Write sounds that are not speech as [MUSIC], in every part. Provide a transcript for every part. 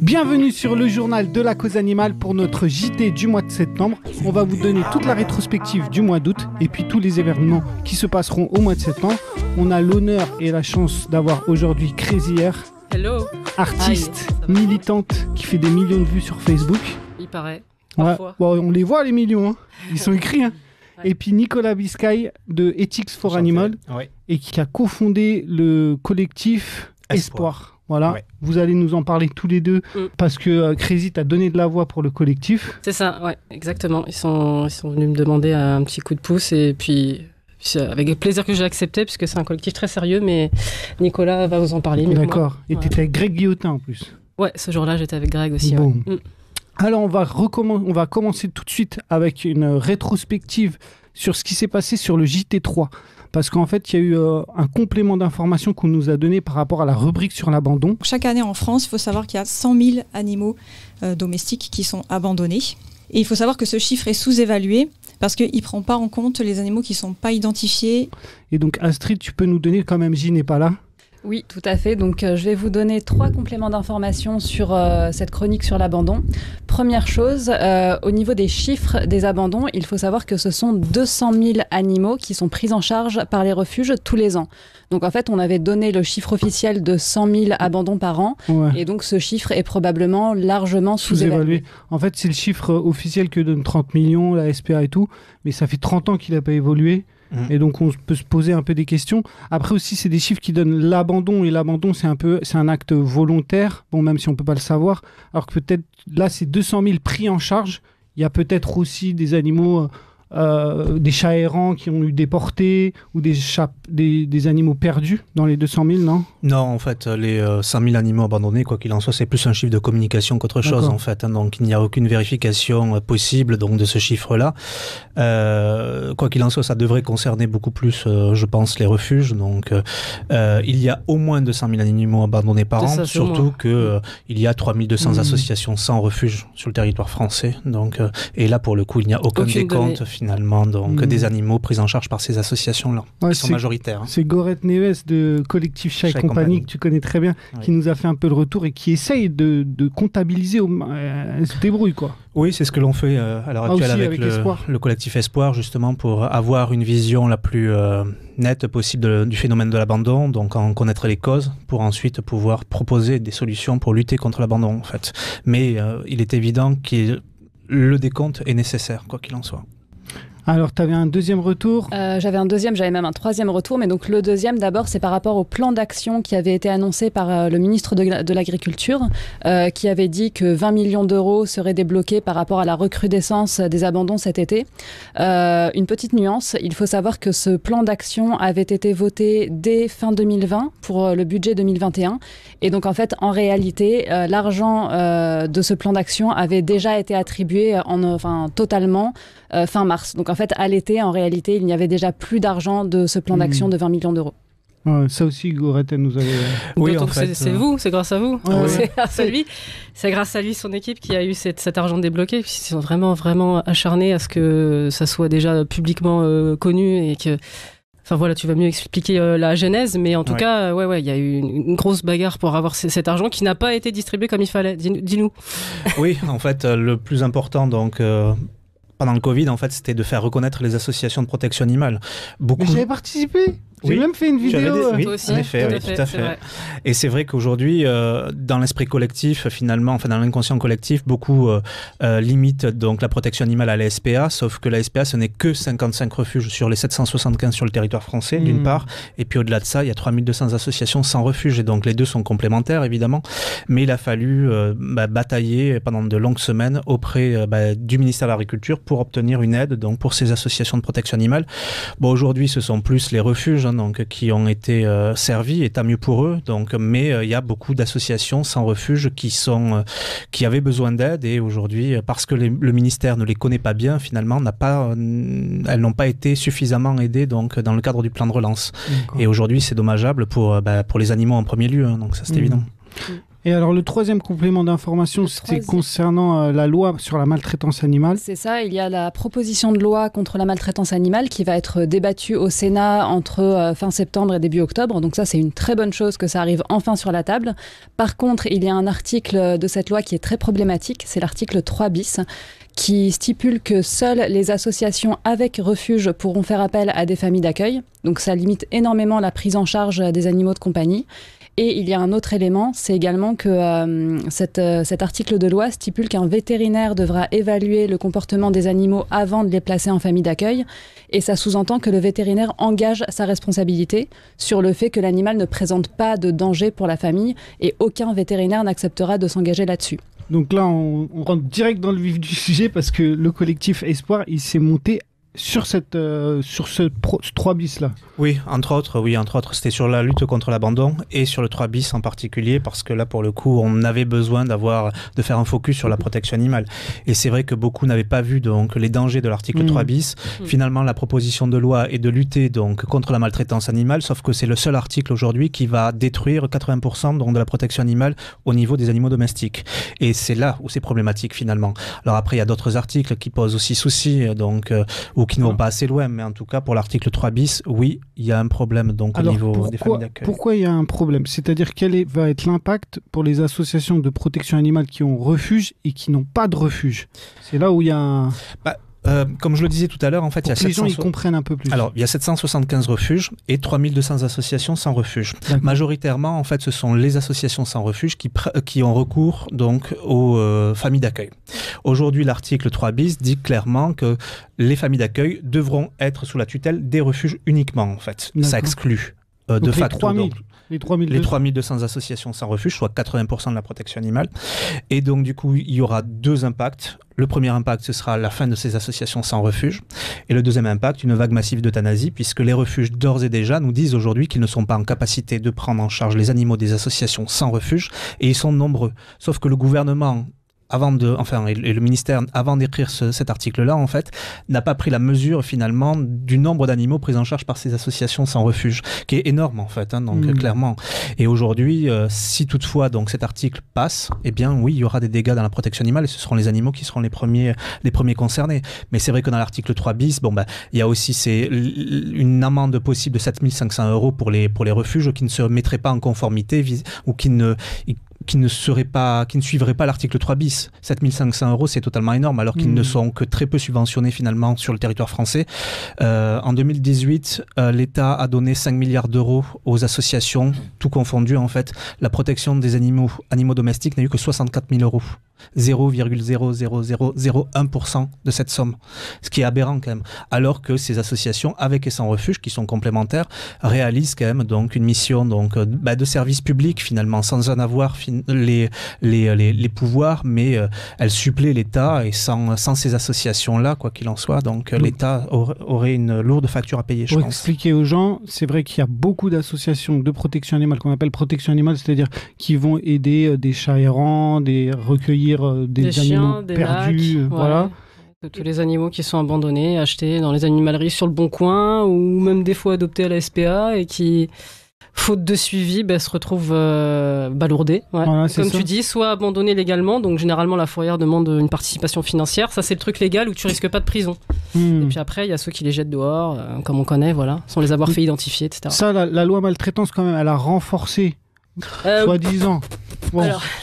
Bienvenue sur le journal de la cause animale pour notre JT du mois de septembre. On va vous donner toute la rétrospective du mois d'août et puis tous les événements qui se passeront au mois de septembre. On a l'honneur et la chance d'avoir aujourd'hui Crazy Air, Hello. artiste, militante qui fait des millions de vues sur Facebook. Il paraît. Ouais. Parfois. Bon, on les voit les millions, hein. ils sont écrits. hein. Ouais. Et puis Nicolas Biscay de Ethics for Animal et qui a cofondé le collectif Espoir. Espoir. Voilà, Ouais. vous allez nous en parler tous les deux Mm. parce que euh, Crazy t'a donné de la voix pour le collectif. C'est ça, ouais, exactement. Ils sont, ils sont venus me demander un petit coup de pouce et puis c'est avec plaisir que j'ai accepté puisque c'est un collectif très sérieux, mais Nicolas va vous en parler. D'accord. Et Ouais. t'étais avec Greg Guillotin en plus. Ouais, ce jour-là, j'étais avec Greg aussi. Bon. ouais. Mm. Alors on va, recommen- on va commencer tout de suite avec une rétrospective sur ce qui s'est passé sur le JT3. Parce qu'en fait, il y a eu euh, un complément d'information qu'on nous a donné par rapport à la rubrique sur l'abandon. Chaque année en France, il faut savoir qu'il y a 100 000 animaux euh, domestiques qui sont abandonnés. Et il faut savoir que ce chiffre est sous-évalué parce qu'il ne prend pas en compte les animaux qui ne sont pas identifiés. Et donc Astrid, tu peux nous donner quand même, J n'est pas là. Oui, tout à fait. Donc, euh, je vais vous donner trois compléments d'informations sur euh, cette chronique sur l'abandon. Première chose, euh, au niveau des chiffres des abandons, il faut savoir que ce sont 200 000 animaux qui sont pris en charge par les refuges tous les ans. Donc, en fait, on avait donné le chiffre officiel de 100 000 abandons par an. Ouais. Et donc, ce chiffre est probablement largement sous-évalué. En fait, c'est le chiffre officiel que donne 30 millions, la SPA et tout. Mais ça fait 30 ans qu'il n'a pas évolué. Mhm. Et donc, on peut se poser un peu des questions. Après aussi, c'est des chiffres qui donnent l'abandon. Et l'abandon, c'est un peu, c'est un acte volontaire. Bon, même si on peut pas le savoir. Alors que peut-être, là, c'est 200 000 pris en charge. Il y a peut-être aussi des animaux, euh, des chats errants qui ont eu déportés ou des, chats, des, des animaux perdus dans les 200 000, non? Non, en fait, les euh, 100 000 animaux abandonnés, quoi qu'il en soit, c'est plus un chiffre de communication qu'autre chose, en fait. hein. donc, il n'y a aucune vérification euh, possible donc de ce chiffre-là. Euh, quoi qu'il en soit, ça devrait concerner beaucoup plus, euh, je pense, les refuges. Donc, il y a au moins 200 000 animaux abandonnés par an, ça, surtout euh, il y a 3200 Mhm. associations sans refuge sur le territoire français. Donc, euh, et là, pour le coup, il n'y a aucun Aucune décompte finalement donc Mhm. des animaux pris en charge par ces associations-là, Ouais, qui sont majoritaires. hein. C'est Gorette Neves de Collectif Chat et Chat et compagnie, compagnie. que tu connais très bien, Oui. qui nous a fait un peu le retour et qui essaye de, de comptabiliser. Au... euh, Elle se débrouille, quoi. Oui, c'est ce que l'on fait euh, à l'heure Ah, actuelle avec, avec le, Espoir. le collectif Espoir, justement, pour avoir une vision la plus euh, nette possible de- du phénomène de l'abandon, donc en connaître les causes, pour ensuite pouvoir proposer des solutions pour lutter contre l'abandon, en fait. Mais euh, il est évident que le décompte est nécessaire, quoi qu'il en soit. Alors, tu avais un deuxième retour? Euh, j'avais un deuxième, j'avais même un troisième retour, mais donc le deuxième d'abord, c'est par rapport au plan d'action qui avait été annoncé par euh, le ministre de, la- de l'Agriculture, euh, qui avait dit que 20 millions d'euros seraient débloqués par rapport à la recrudescence des abandons cet été. Euh, une petite nuance, il faut savoir que ce plan d'action avait été voté dès fin 2020 pour euh, le budget 2021, et donc en fait, en réalité, l'argent de ce plan d'action avait déjà été attribué en, enfin, totalement euh, fin mars. Donc en fait, à l'été, en réalité, il n'y avait déjà plus d'argent de ce plan Mhm. d'action de 20 millions d'euros. Ouais, ça aussi, Gorette, elle nous avait. Oui, D'autant en fait, c'est euh, vous, c'est grâce à vous. Ouais, ouais. C'est grâce à lui. C'est grâce à lui, son équipe, qui a eu cette- cet argent débloqué. Puis Ils sont vraiment, vraiment acharnés à ce que ça soit déjà publiquement euh, connu et que. Enfin voilà, tu vas mieux expliquer euh, la genèse, mais en tout Ouais. cas, euh, ouais, ouais, il y a eu une, une grosse bagarre pour avoir cet argent qui n'a pas été distribué comme il fallait. Dis- Dis-nous. Oui, en fait, euh, le plus important, donc, euh, pendant le Covid, en fait, c'était de faire reconnaître les associations de protection animale. Beaucoup. Mais j'avais participé. J'ai Oui. même fait une vidéo. des- oui, Toi aussi, en effet, tout à oui, tout à fait. vrai. Et c'est vrai qu'aujourd'hui, euh, dans l'esprit collectif, finalement, enfin dans l'inconscient collectif, beaucoup euh, euh, limitent donc la protection animale à la SPA, sauf que la SPA, ce n'est que 55 refuges sur les 775 sur le territoire français, d'une part, et puis au-delà de ça, il y a 3200 associations sans refuge, et donc les deux sont complémentaires, évidemment, mais il a fallu euh, bah, batailler pendant de longues semaines auprès euh, bah, du ministère de l'Agriculture pour obtenir une aide donc pour ces associations de protection animale. Bon, aujourd'hui, ce sont plus les refuges hein, donc, qui ont été euh, servis, et tant mieux pour eux. Donc, mais euh, il y a beaucoup d'associations sans refuge qui sont euh, qui avaient besoin d'aide et aujourd'hui, parce que les- le ministère ne les connaît pas bien, finalement, n'a pas, elles n'ont pas été suffisamment aidées donc dans le cadre du plan de relance. Et aujourd'hui, c'est dommageable pour bah, pour les animaux en premier lieu. hein, donc ça, c'est Mhm. évident. Et alors le troisième complément d'information, c'était concernant euh, la loi sur la maltraitance animale. C'est ça, il y a la proposition de loi contre la maltraitance animale qui va être débattue au Sénat entre euh, fin septembre et début octobre. Donc ça, c'est une très bonne chose que ça arrive enfin sur la table. Par contre, il y a un article de cette loi qui est très problématique, c'est l'article 3 bis qui stipule que seules les associations avec refuge pourront faire appel à des familles d'accueil. Donc ça limite énormément la prise en charge des animaux de compagnie. Et il y a un autre élément, c'est également que euh, euh, cet article de loi stipule qu'un vétérinaire devra évaluer le comportement des animaux avant de les placer en famille d'accueil. Et ça sous-entend que le vétérinaire engage sa responsabilité sur le fait que l'animal ne présente pas de danger pour la famille et aucun vétérinaire n'acceptera de s'engager là-dessus. Donc là, on, on, rentre direct dans le vif du sujet parce que le collectif Espoir, il s'est monté sur cette euh, sur ce, 3 bis là. Oui, entre autres, oui, entre autres, c'était sur la lutte contre l'abandon et sur le 3 bis en particulier parce que là pour le coup, on avait besoin d'avoir de faire un focus sur la protection animale. Et c'est vrai que beaucoup n'avaient pas vu donc les dangers de l'article 3 mmh. bis. Mmh. Finalement, la proposition de loi est de lutter donc contre la maltraitance animale, sauf que c'est le seul article aujourd'hui qui va détruire 80% donc de la protection animale au niveau des animaux domestiques. Et c'est là où c'est problématique finalement. Alors après, il y a d'autres articles qui posent aussi souci donc euh, qui ne vont pas assez loin, mais en tout cas pour l'article 3 bis, oui, il y a un problème donc au niveau des familles d'accueil. Pourquoi il y a un problème? C'est-à-dire quel va être l'impact pour les associations de protection animale qui ont refuge et qui n'ont pas de refuge? C'est là où il y a un... Bah, euh, comme je le disais tout à l'heure, en fait, il y a les gens ils comprennent un peu plus. Alors, il y a 775 refuges et 3200 associations sans refuge. Majoritairement, en fait, ce sont les associations sans refuge qui, qui ont recours donc aux euh, familles d'accueil. Aujourd'hui, l'article 3 bis dit clairement que les familles d'accueil devront être sous la tutelle des refuges uniquement, en fait. Ça exclut euh, de facto. Les 3200. les 3200 associations sans refuge, soit 80% de la protection animale. Et donc, du coup, il y aura deux impacts. Le premier impact, ce sera la fin de ces associations sans refuge. Et le deuxième impact, une vague massive d'euthanasie, puisque les refuges, d'ores et déjà, nous disent aujourd'hui qu'ils ne sont pas en capacité de prendre en charge les animaux des associations sans refuge, et ils sont nombreux. Sauf que le gouvernement avant de, enfin, et le ministère, avant d'écrire cet article-là, en fait, n'a pas pris la mesure finalement du nombre d'animaux pris en charge par ces associations sans refuge, qui est énorme en fait, hein, donc mmh. clairement. Et aujourd'hui, euh, si toutefois donc cet article passe, eh bien oui, il y aura des dégâts dans la protection animale et ce seront les animaux qui seront les premiers, les premiers concernés. Mais c'est vrai que dans l'article 3 bis, bon bah, il y a aussi c'est une amende possible de 7500 euros pour les pour les refuges qui ne se mettraient pas en conformité ou qui ne qui ne serait pas, qui ne suivrait pas l'article 3 bis. 7500 euros, c'est totalement énorme, alors qu'ils ne hmm. sont que très peu subventionnés finalement sur le territoire français. Euh, en 2018, euh, l'État a donné 5 milliards d'euros aux associations, tout confondu en fait. La protection des animaux, animaux domestiques n'a eu que 64 000 euros. 0,00001% de cette somme, ce qui est aberrant quand même. Alors que ces associations, avec et sans refuge, qui sont complémentaires, réalisent quand même donc une mission donc euh, bah, de service public finalement, sans en avoir les, les, les, pouvoirs, mais euh, elles suppléent l'État et sans, sans ces associations-là, quoi qu'il en soit, donc, euh, l'État aurait une lourde facture à payer, je Pour expliquer aux gens, c'est vrai qu'il y a beaucoup d'associations de protection animale qu'on appelle protection animale, c'est-à-dire qui vont aider des chats errants, des recueillis euh, des, animaux perdus, euh, voilà. Tous les animaux qui sont abandonnés, achetés dans les animaleries sur le bon coin, ou même des fois adoptés à la SPA et qui, faute de suivi, ben, se retrouvent euh, balourdés. Comme tu dis, soit abandonnés légalement, donc généralement la fourrière demande une participation financière. Ça, c'est le truc légal où tu risques pas de prison. Hmm. Et puis après, il y a ceux qui les jettent dehors, comme on connaît, voilà, sans les avoir fait identifier, etc. Ça, la, la loi maltraitance, quand même, elle a renforcé euh, Soi-disant.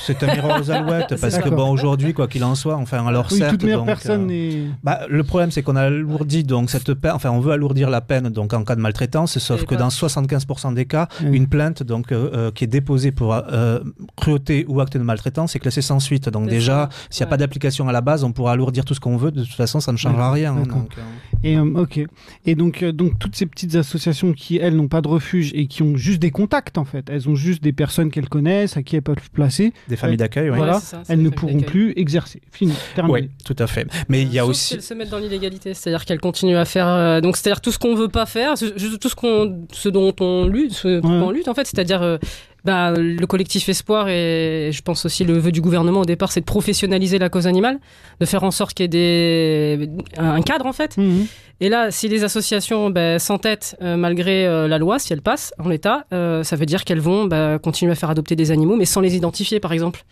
C'est un miroir aux alouettes [LAUGHS] parce que bon aujourd'hui quoi qu'il en soit enfin alors oui, certes toute personne euh, bah, le problème c'est qu'on a alourdi donc cette peine enfin on veut alourdir la peine donc en cas de maltraitance sauf que dans 75% des cas une plainte donc euh, qui est déposée pour cruauté ou acte de maltraitance est classée sans suite. Donc déjà s'il n'y a pas d'application à la base on pourra alourdir tout ce qu'on veut. De toute façon ça ne changera rien hein, donc, et ok. Et donc donc toutes ces petites associations qui elles n'ont pas de refuge et qui ont juste des contacts en fait. Elles ont juste des personnes qu'elles connaissent, à qui elles peuvent placer. Des familles d'accueil, oui. Voilà, elles ne pourront plus exercer. Fini, terminé. Oui, tout à fait. Mais il y a aussi. Elles se mettent dans l'illégalité, c'est-à-dire qu'elles continuent à faire. Euh, donc, c'est-à-dire tout ce qu'on veut pas faire, tout ce, qu'on, ce dont on lutte, ce on lutte en fait, c'est-à-dire. Euh, bah, le collectif Espoir et je pense aussi le vœu du gouvernement au départ, c'est de professionnaliser la cause animale, de faire en sorte qu'il y ait des... un cadre en fait. Mhm. Et là, si les associations bah, s'entêtent euh, malgré euh, la loi, si elle passe en l'état, euh, ça veut dire qu'elles vont bah, continuer à faire adopter des animaux, mais sans les identifier par exemple.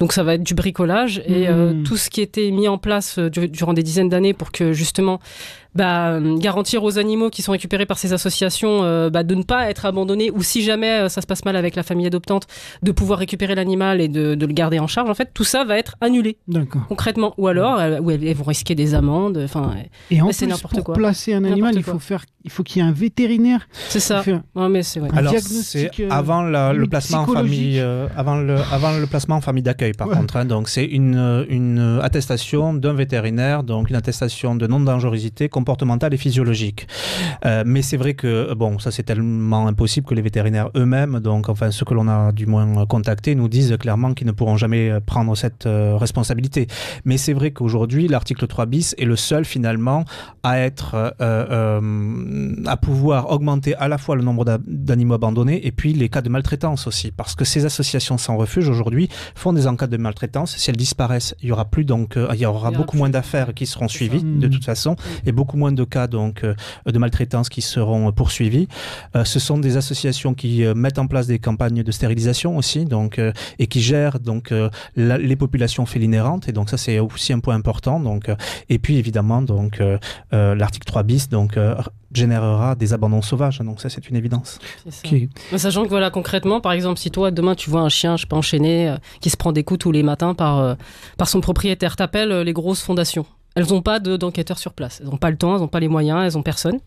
Donc ça va être du bricolage et Mhm. tout ce qui était mis en place du- durant des dizaines d'années pour que justement bah, euh, garantir aux animaux qui sont récupérés par ces associations euh, bah, de ne pas être abandonnés ou si jamais euh, ça se passe mal avec la famille adoptante de pouvoir récupérer l'animal et de, de le garder en charge en fait tout ça va être annulé D'accord. concrètement ou alors euh, ou elles, elles vont risquer des amendes enfin Et en plus, n'importe pour quoi. placer un animal, il faut faire, il faut qu'il y ait un vétérinaire. c'est ça ouais, mais c'est ouais. Alors c'est euh, avant la- le placement en famille, euh, avant le avant le placement en famille d'accueil par Ouais. contre. hein. donc c'est une une attestation d'un vétérinaire, donc une attestation de non dangerosité comportementale et physiologique. Euh, mais c'est vrai que bon ça c'est tellement impossible que les vétérinaires eux-mêmes, donc enfin ceux que l'on a du moins contactés, nous disent clairement qu'ils ne pourront jamais euh, prendre cette euh, responsabilité. Mais c'est vrai qu'aujourd'hui l'article 3 bis est le seul finalement à être euh, à pouvoir augmenter à la fois le nombre d'a- d'animaux abandonnés et puis les cas de maltraitance aussi parce que ces associations sans refuge aujourd'hui font des enquêtes de maltraitance si elles disparaissent il y aura plus donc il y aura Il y aura beaucoup plus. moins d'affaires qui seront suivies de toute façon et beaucoup moins de cas donc euh, de maltraitance qui seront poursuivis Euh, ce sont des associations qui euh, mettent en place des campagnes de stérilisation aussi donc et qui gèrent donc la- les populations félines errantes et donc ça c'est aussi un point important donc et puis évidemment donc l'article 3 bis donc euh, générera des abandons sauvages donc ça c'est une évidence c'est ça. Ok. Mais Sachant que voilà, concrètement, par exemple, si toi demain tu vois un chien, je peux enchaîner, euh, qui se prend des coups tous les matins par, euh, par son propriétaire, t'appelles euh, les grosses fondations. Elles n'ont pas de- d'enquêteurs sur place. Elles n'ont pas le temps, elles n'ont pas les moyens, elles n'ont personne.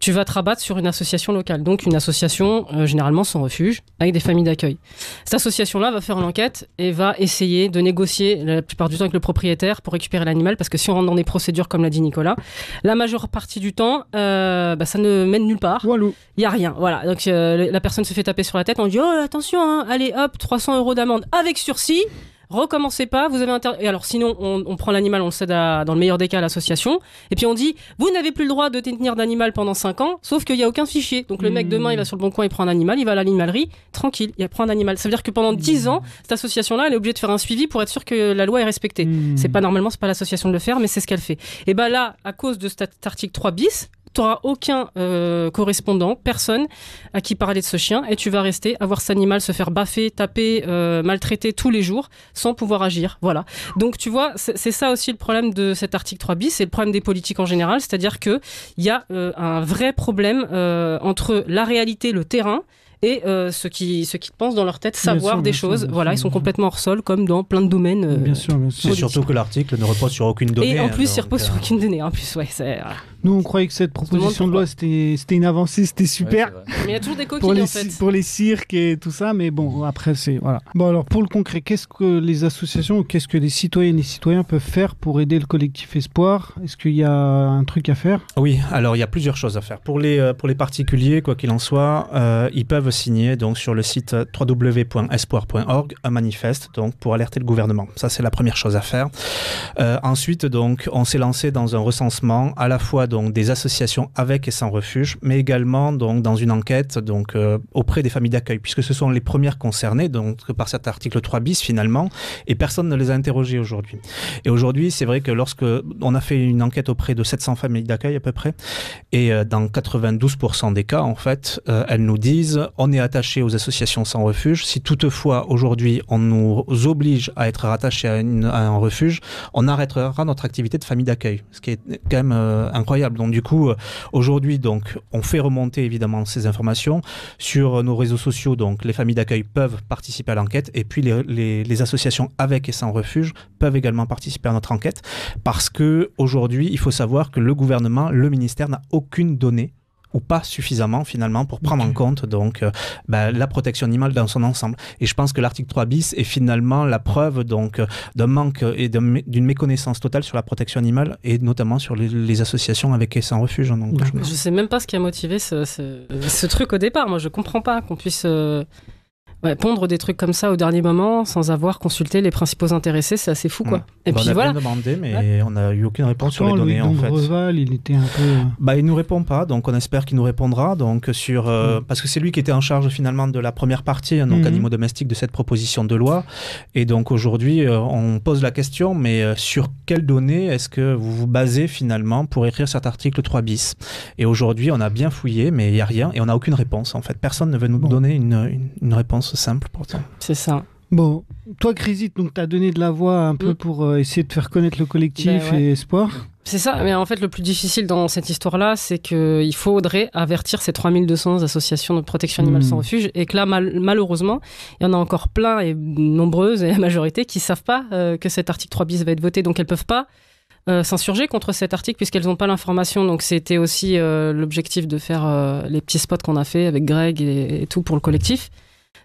Tu vas te rabattre sur une association locale. Donc une association euh, généralement sans refuge, avec des familles d'accueil. Cette association-là va faire l'enquête et va essayer de négocier la plupart du temps avec le propriétaire pour récupérer l'animal. Parce que si on rentre dans des procédures, comme l'a dit Nicolas, la majeure partie du temps, euh, bah, ça ne mène nulle part. Il y a rien, voilà. Donc euh, la personne se fait taper sur la tête. On dit oh attention, hein, allez hop, 300 euros d'amende avec sursis. Recommencez pas, vous avez inter... Et alors sinon, on, on prend l'animal, on le cède à- dans le meilleur des cas à l'association. Et puis on dit, vous n'avez plus le droit de détenir d'animal pendant 5 ans, sauf qu'il n'y a aucun fichier. Donc le mec Mmh. demain, il va sur le bon coin, il prend un animal, il va à l'animalerie, tranquille, il prend un animal. Ça veut dire que pendant 10 ans, cette association-là, elle est obligée de faire un suivi pour être sûr que la loi est respectée. Hmm. C'est pas normalement, c'est pas l'association de le faire, mais c'est ce qu'elle fait. Et ben là, à cause de cet article 3 bis, tu n'auras aucun euh, correspondant, personne à qui parler de ce chien, et tu vas rester à voir cet animal se faire baffer, taper, euh, maltraiter tous les jours, sans pouvoir agir. Voilà. Donc tu vois, c'est ça aussi le problème de cet article 3 bis, c'est le problème des politiques en général, c'est-à-dire que il y a euh, un vrai problème euh, entre la réalité, le terrain. Et euh, ceux qui ceux qui pensent dans leur tête Bien savoir sûr, des sûr, choses, voilà, sûr, ils sont complètement hors sol, comme dans plein de domaines. euh, Bien sûr, bien c'est sûr. surtout que l'article ne repose sur aucune donnée et en hein, plus, il repose sur aucune donnée. En plus, ouais, c'est. voilà. Nous, on croyait que cette proposition de loi, c'était c'était une avancée, c'était super. Ouais. Mais il y a toujours des pour coquilles les, en fait. pour les cirques et tout ça, mais bon, après, c'est. Voilà. Bon, alors, pour le concret, qu'est-ce que les associations ou qu'est-ce que les citoyennes et citoyens peuvent faire pour aider le collectif Espoir? Est-ce qu'il y a un truc à faire? Oui, alors il y a plusieurs choses à faire. Pour les, euh, pour les particuliers, quoi qu'il en soit, euh, ils peuvent signer donc, sur le site www.espoir.org un manifeste donc, pour alerter le gouvernement. Ça, c'est la première chose à faire. Euh, ensuite, donc, on s'est lancé dans un recensement à la fois donc, des associations avec et sans refuge, mais également donc, dans une enquête donc, euh, auprès des familles d'accueil, puisque ce sont les premières concernées donc, par cet article 3 bis finalement, et personne ne les a interrogées aujourd'hui. Et aujourd'hui, c'est vrai que lorsque on a fait une enquête auprès de 700 familles d'accueil à peu près, et euh, dans 92% des cas, en fait, euh, elles nous disent on est attaché aux associations sans refuge. Si toutefois aujourd'hui on nous oblige à être rattaché à, un refuge, on arrêtera notre activité de famille d'accueil, ce qui est quand même euh, Donc du coup, euh, aujourd'hui, donc on fait remonter évidemment ces informations sur nos réseaux sociaux. Donc les familles d'accueil peuvent participer à l'enquête, et puis les, les- les associations avec et sans refuge peuvent également participer à notre enquête, parce que aujourd'hui, il faut savoir que le gouvernement, le ministère n'a aucune donnée ou pas suffisamment finalement pour prendre en compte donc euh, bah, la protection animale dans son ensemble. Et je pense que l'article 3 bis est finalement la preuve donc euh, d'un manque et d'une méconnaissance totale sur la protection animale et notamment sur les, les associations avec et sans refuge. hein. Donc, je- Je sais même pas ce qui a motivé ce, ce- ce truc au départ. Moi, je comprends pas qu'on puisse. euh, Ouais, pondre des trucs comme ça au dernier moment sans avoir consulté les principaux intéressés, c'est assez fou quoi. Mm. Et Bah, puis on a voilà. bien demandé, mais on n'a eu aucune réponse sur les données en fait. Dombreval, il était un peu. euh, Bah, il nous répond pas, donc on espère qu'il nous répondra. Donc sur, euh, Mm. parce que c'est lui qui était en charge finalement de la première partie, hein, donc Mhm. animaux domestiques de cette proposition de loi. Et donc aujourd'hui, euh, on pose la question, mais euh, sur quelles données est-ce que vous vous basez finalement pour écrire cet article 3 bis? Et aujourd'hui, on a bien fouillé, mais il y a rien et on n'a aucune réponse. En fait, personne ne veut nous Bon. donner une, une- une réponse simple pour ça. C'est ça. Bon, toi, Crésit, donc tu as donné de la voix un peu Mm. pour euh, essayer de faire connaître le collectif Ben ouais. et Espoir. C'est ça, mais en fait, le plus difficile dans cette histoire-là, c'est qu'il faudrait avertir ces 3200 associations de protection animale Hmm. sans refuge, et que là, mal- malheureusement, il y en a encore plein et nombreuses, et la majorité, qui savent pas euh, que cet article 3 bis va être voté, donc elles peuvent pas euh, s'insurger contre cet article puisqu'elles n'ont pas l'information. Donc c'était aussi euh, l'objectif de faire euh, les petits spots qu'on a fait avec Greg et, et tout pour le collectif.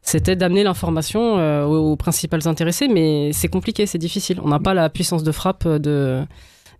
C'était d'amener l'information euh, aux, aux principales intéressés, mais c'est compliqué, c'est difficile. On n'a pas la puissance de frappe de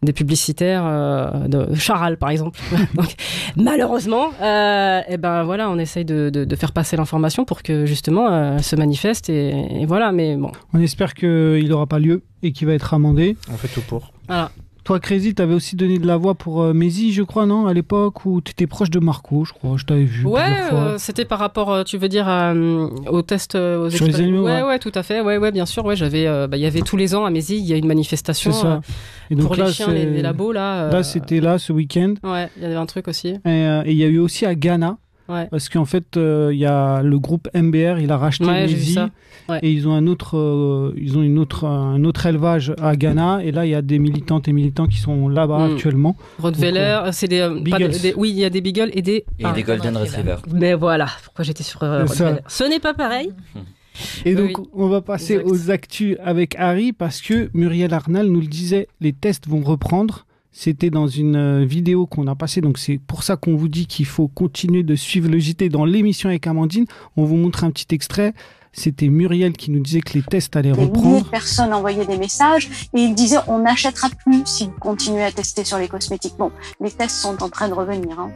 des publicitaires euh, de Charal par exemple. [LAUGHS] Donc, malheureusement, euh, et ben voilà, on essaye de, de- de faire passer l'information pour que justement euh, elle se manifeste et, et voilà. Mais bon, On espère qu'il n'aura pas lieu et qu'il va être amendé. On fait tout pour. voilà. Toi, Crazy, tu avais aussi donné de la voix pour euh, Mézi, je crois, non À l'époque où tu étais proche de Marco, je crois. Je t'avais vu Ouais, euh, c'était par rapport, euh, tu veux dire, euh, aux tests euh, aux Sur les animaux, Ouais, ouais. ouais, tout à fait. Ouais, ouais, bien sûr. Ouais, j'avais, bah, il y avait tous les ans à Mézy, il y a une manifestation ça. Et donc pour là, les chiens, les, les labos là. Là, c'était là ce week-end. Ouais, il y avait un truc aussi. Et et il y a eu aussi à Ghana. Ouais. Parce qu'en fait, euh, il y a le groupe MBR, il a racheté Ouais. Et ils ont un autre, euh, ils ont une autre, un autre élevage à Ghana. Et là, il y a des militantes et militants qui sont là-bas Mm. actuellement. Rottweiler, euh, c'est des, euh, de- des- oui, il y a des beagles et des. Et ah, des Golden Retriever. Mais voilà, pourquoi j'étais sur euh. Rottweiler. Ce n'est pas pareil. [LAUGHS] Et donc, oui. on va passer Exact. aux actus avec Harry parce que Muriel Arnal nous le disait, les tests vont reprendre. C'était dans une euh, vidéo qu'on a passée, donc c'est pour ça qu'on vous dit qu'il faut continuer de suivre le JT dans l'émission avec Amandine. On vous montre un petit extrait. C'était Muriel qui nous disait que les tests allaient des reprendre. Des personnes envoyaient des messages et ils disaient on n'achètera plus si vous continuez à tester sur les cosmétiques. Bon, les tests sont en train de revenir. Hein,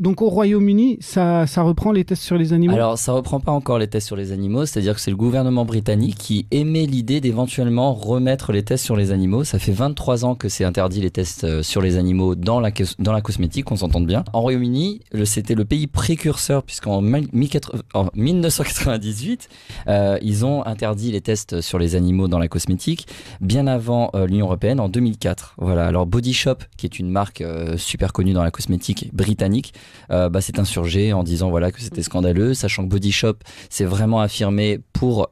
Donc au Royaume-Uni, ça, reprend les tests sur les animaux? Alors ça reprend pas encore les tests sur les animaux, c'est-à-dire que c'est le gouvernement britannique qui émet l'idée d'éventuellement remettre les tests sur les animaux. Ça fait 23 ans que c'est interdit les tests euh, sur les animaux dans la, dans la cosmétique, on s'entende bien. En Royaume-Uni, c'était le pays précurseur puisqu'en 1998, euh, ils ont interdit les tests sur les animaux dans la cosmétique bien avant euh, l'Union européenne en 2004. Voilà. Alors Body Shop, qui est une marque euh, super connue dans la cosmétique britannique, bah, s'est insurgée en disant voilà que c'était scandaleux, sachant que Body Shop s'est vraiment affirmé pour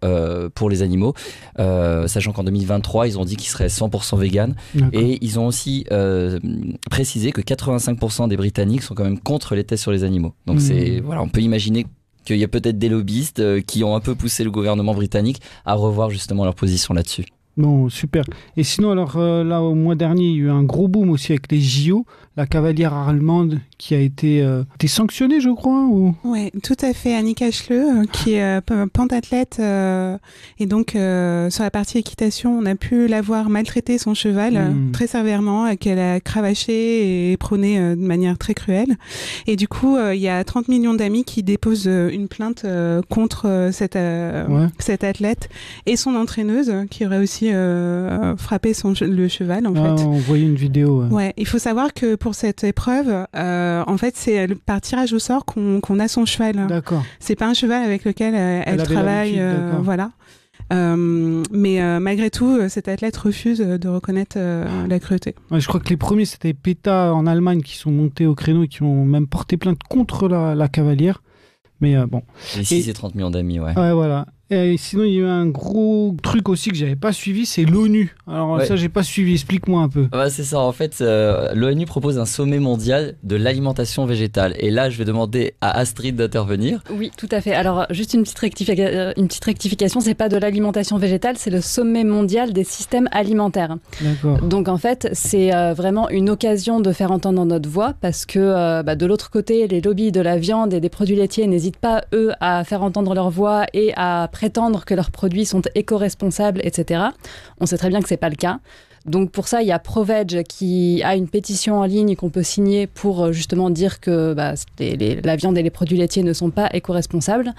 pour les animaux, sachant qu'en 2023 ils ont dit qu'ils seraient 100% vegan et ils ont aussi précisé que 85% des Britanniques sont quand même contre les tests sur les animaux. Donc hmm. c'est voilà, on peut imaginer qu'il y a peut-être des lobbyistes euh, qui ont un peu poussé le gouvernement britannique à revoir justement leur position là-dessus. Bon, super. Et sinon, alors euh, là, au mois dernier, il y a eu un gros boom aussi avec les JO. La cavalière allemande qui a été, euh, été sanctionnée, je crois. Ou... Oui, tout à fait. Annika Schleu, euh, qui est pentathlète. et donc, sur la partie équitation, on a pu la voir maltraiter son cheval euh, Mm. très sévèrement, qu'elle a cravaché et prôné de manière très cruelle. Et du coup, il y a 30 millions d'amis qui déposent une plainte contre cette, Ouais. cette athlète et son entraîneuse, qui aurait aussi euh, frappé son, le cheval, en Ah, fait. on voyait une vidéo. ouais. Ouais, il faut savoir que pour cette épreuve, euh, en fait, c'est par tirage au sort qu'on qu'on a son cheval. D'accord. C'est pas un cheval avec lequel euh, elle, travaille, euh, voilà. Euh, mais euh, malgré tout, euh, cette athlète refuse de reconnaître euh, la cruauté. Ouais, je crois que les premiers, c'était PETA en Allemagne qui sont montés au créneau et qui ont même porté plainte contre la, la cavalière. Mais euh, bon. Et ici, c'est 30 millions d'amis, ouais. Ouais, voilà. Et sinon, il y a eu un gros truc aussi que j'avais pas suivi, c'est l'ONU. Alors Ouais. ça, j'ai pas suivi. Explique-moi un peu. Ah bah, c'est ça, en fait, euh, l'ONU propose un sommet mondial de l'alimentation végétale. Et là, je vais demander à Astrid d'intervenir. Oui, tout à fait. Alors, juste une petite, rectifica- euh, une petite rectification, c'est pas de l'alimentation végétale, c'est le sommet mondial des systèmes alimentaires. D'accord. Donc, en fait, c'est euh, vraiment une occasion de faire entendre notre voix parce que euh, bah, de l'autre côté, les lobbies de la viande et des produits laitiers n'hésitent pas, eux, à faire entendre leur voix et à prétendre que leurs produits sont éco-responsables, etc. On sait très bien que c'est pas le cas. Donc pour ça, il y a Proveg qui a une pétition en ligne qu'on peut signer pour euh, justement dire que bah, la viande et les produits laitiers ne sont pas éco-responsables.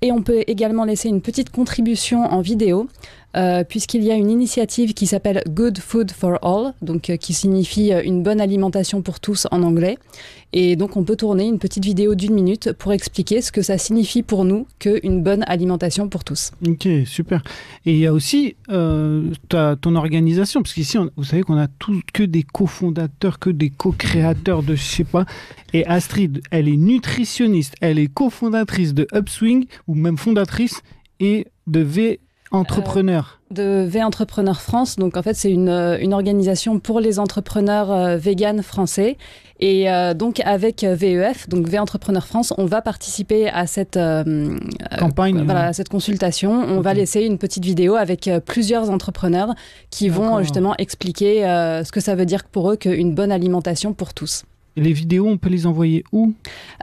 Et on peut également laisser une petite contribution en vidéo. Euh, puisqu'il y a une initiative qui s'appelle Good Food for All, donc euh, qui signifie euh, une bonne alimentation pour tous en anglais. Et donc on peut tourner une petite vidéo d'une minute pour expliquer ce que ça signifie pour nous qu'une bonne alimentation pour tous. Ok, super. Et il y a aussi ta, ton organisation, parce qu'ici, vous savez qu'on a tous que des cofondateurs, que des co-créateurs de je sais pas. Et Astrid, elle est nutritionniste, elle est cofondatrice de Upswing, ou même fondatrice, et de V Entrepreneur. de V Entrepreneur France. Donc en fait, c'est une, euh, une organisation pour les entrepreneurs euh, véganes français. Et euh, donc avec euh, VEF, donc V Entrepreneur France, on va participer à cette euh, euh, Campagne. voilà, à cette consultation. On va laisser une petite vidéo avec euh, plusieurs entrepreneurs qui vont euh, justement expliquer euh, ce que ça veut dire pour eux qu'une bonne alimentation pour tous. Les vidéos, on peut les envoyer où?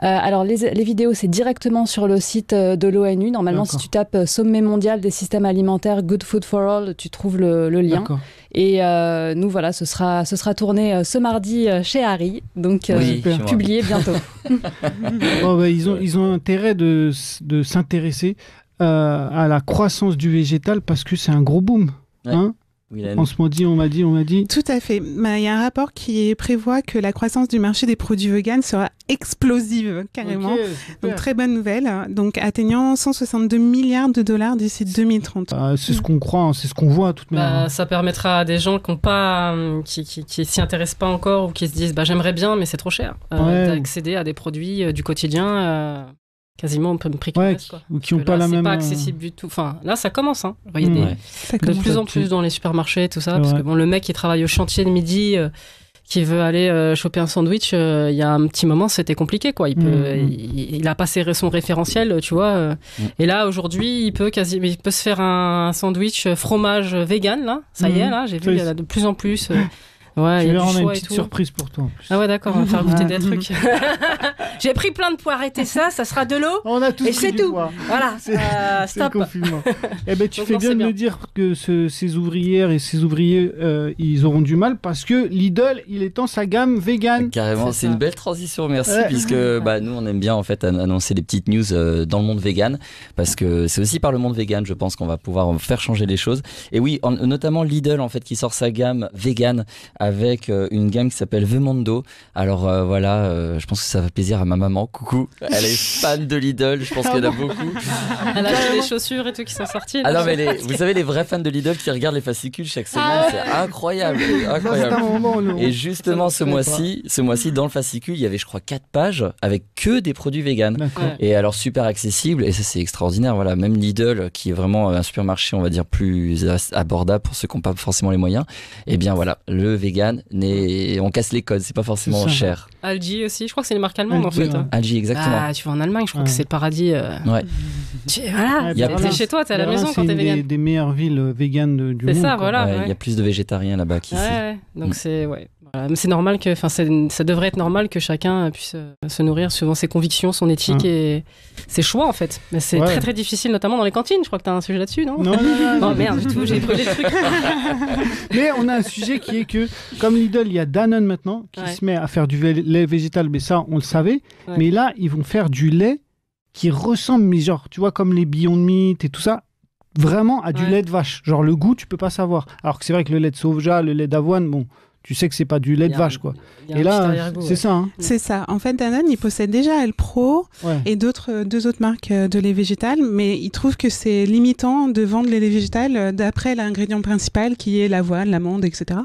Euh, alors les, les vidéos, c'est directement sur le site euh, de l'ONU. Normalement, si tu tapes euh, Sommet mondial des systèmes alimentaires Good Food for All, tu trouves le, le lien. Et euh, nous, voilà, ce sera, ce sera tourné ce mardi chez Harry, donc Oui, publié bientôt. [LAUGHS] [LAUGHS] Oh, bah, ils, ont, ils ont intérêt de, de s'intéresser euh, à la croissance du végétal parce que c'est un gros boom. Ouais. Hein? Mylène. en ce moment dit, on m'a dit, on m'a dit. Tout à fait. Bah, Il y a un rapport qui prévoit que la croissance du marché des produits vegan sera explosive, carrément. Donc très bonne nouvelle. Donc atteignant 162 milliards de dollars d'ici 2030. Ah, c'est ce qu'on croit, hein, c'est ce qu'on voit, de toute manière. Bah, ça permettra à des gens qui ont pas, qui, qui, qui s'y intéressent pas encore ou qui se disent, bah j'aimerais bien, mais c'est trop cher, euh, Ouais. d'accéder à des produits euh, du quotidien euh, quasiment que Ouais, ou qui Parce ont que pas là, la c'est même. pas euh, accessible du tout. Enfin, là, ça commence. Hein. Vous voyez Mm. des- Ouais. Ça de commence. plus en plus dans les supermarchés tout ça, C'est parce que bon, le mec qui travaille au chantier le midi, euh, qui veut aller euh, choper un sandwich, euh, il y a un petit moment, c'était compliqué, quoi. Il peut, Mhm. il, il a pas son référentiel, tu vois. Mhm. Et là, aujourd'hui, il peut quasi, il peut se faire un sandwich fromage vegan, là. Ça y est, Mhm. là, j'ai vu, il y en a de plus en plus. [LAUGHS] Tu Ouais, il y a verras, on a une petite surprise pour toi en plus. Ah ouais, d'accord, on va faire goûter des trucs. [LAUGHS] J'ai pris plein de poids, arrêtez ça, ça sera de l'eau. On a tous Et c'est tout. poids. Voilà, [LAUGHS] C'est- euh, stop. confinement. eh ben, tu Donc fais bien de bien. me dire que ce- ces ouvrières et ces ouvriers, euh, ils auront du mal parce que Lidl, il est en sa gamme vegan. Carrément, C'est une belle transition, merci, Ouais. puisque bah, nous on aime bien en fait an- annoncer les petites news euh, dans le monde vegan, parce que c'est aussi par le monde vegan, je pense qu'on va pouvoir faire changer les choses. Et oui, en- notamment Lidl en fait qui sort sa gamme vegan avec euh, une gamme qui s'appelle Vemondo. Alors euh, voilà, euh, je pense que ça va plaisir à ma maman. Coucou, elle est fan de Lidl, je pense en a beaucoup. Elle a des chaussures et tout qui sont sortis. Ah là. non mais les- vous savez les vrais fans de Lidl qui regardent les fascicules chaque semaine, Ah ouais. [LAUGHS] c'est incroyable, incroyable. moment, Et justement, ce mois-ci, ce mois-ci, dans le fascicule, il y avait, je crois, quatre pages avec que des produits. Ouais. Et alors super accessible, et ça c'est extraordinaire. Voilà, même Lidl, qui est vraiment un supermarché, on va dire plus abordable pour ceux qui n'ont pas forcément les moyens. Et bien voilà, le vegan, on casse les codes, c'est pas forcément C'est ça. cher. Algi aussi, je crois que c'est une marque allemande en fait. ouais. Algi, exactement. Ah, tu vas en Allemagne, je crois Ouais. que c'est le paradis. euh. Ouais. Tu- Voilà, t'es chez toi, t'es à la maison quand c'est t'es vegan. des meilleures villes euh, véganes de- du C'est monde. ça, quoi. voilà. Ouais, ouais. Il y a plus de végétariens là-bas qu'ici. Donc Mm. c'est ouais. Voilà. C'est normal que, enfin, ça devrait être normal que chacun puisse euh, se nourrir suivant ses convictions, son éthique Hein. et ses choix en fait. Mais c'est Ouais. très très difficile, notamment dans les cantines. Je crois que t'as un sujet là-dessus, non? Non, non, non, [LAUGHS] Oh non. merde, du tout, j'ai brûlé le truc. [LAUGHS] Mais on a un sujet qui est que, comme Lidl, il y a Danone maintenant qui Ouais. se met à faire du lait végétal, mais ça, on le savait. Ouais. Mais là, ils vont faire du lait qui ressemble, mais genre, tu vois, comme les Beyond Meat et tout ça, vraiment à du lait de vache. Genre, le goût, tu peux pas savoir. Alors que c'est vrai que le lait de soja, le lait d'avoine, bon, tu sais que c'est pas du lait de vache, quoi. Et là, c'est ouais. ça, hein. C'est ça. En fait, Danone, il possède déjà Pro Ouais. et d'autres, deux autres marques euh, de lait végétal, mais il trouve que c'est limitant de vendre les laits végétales euh, d'après l'ingrédient principal qui est l'avoine, l'amande, etc.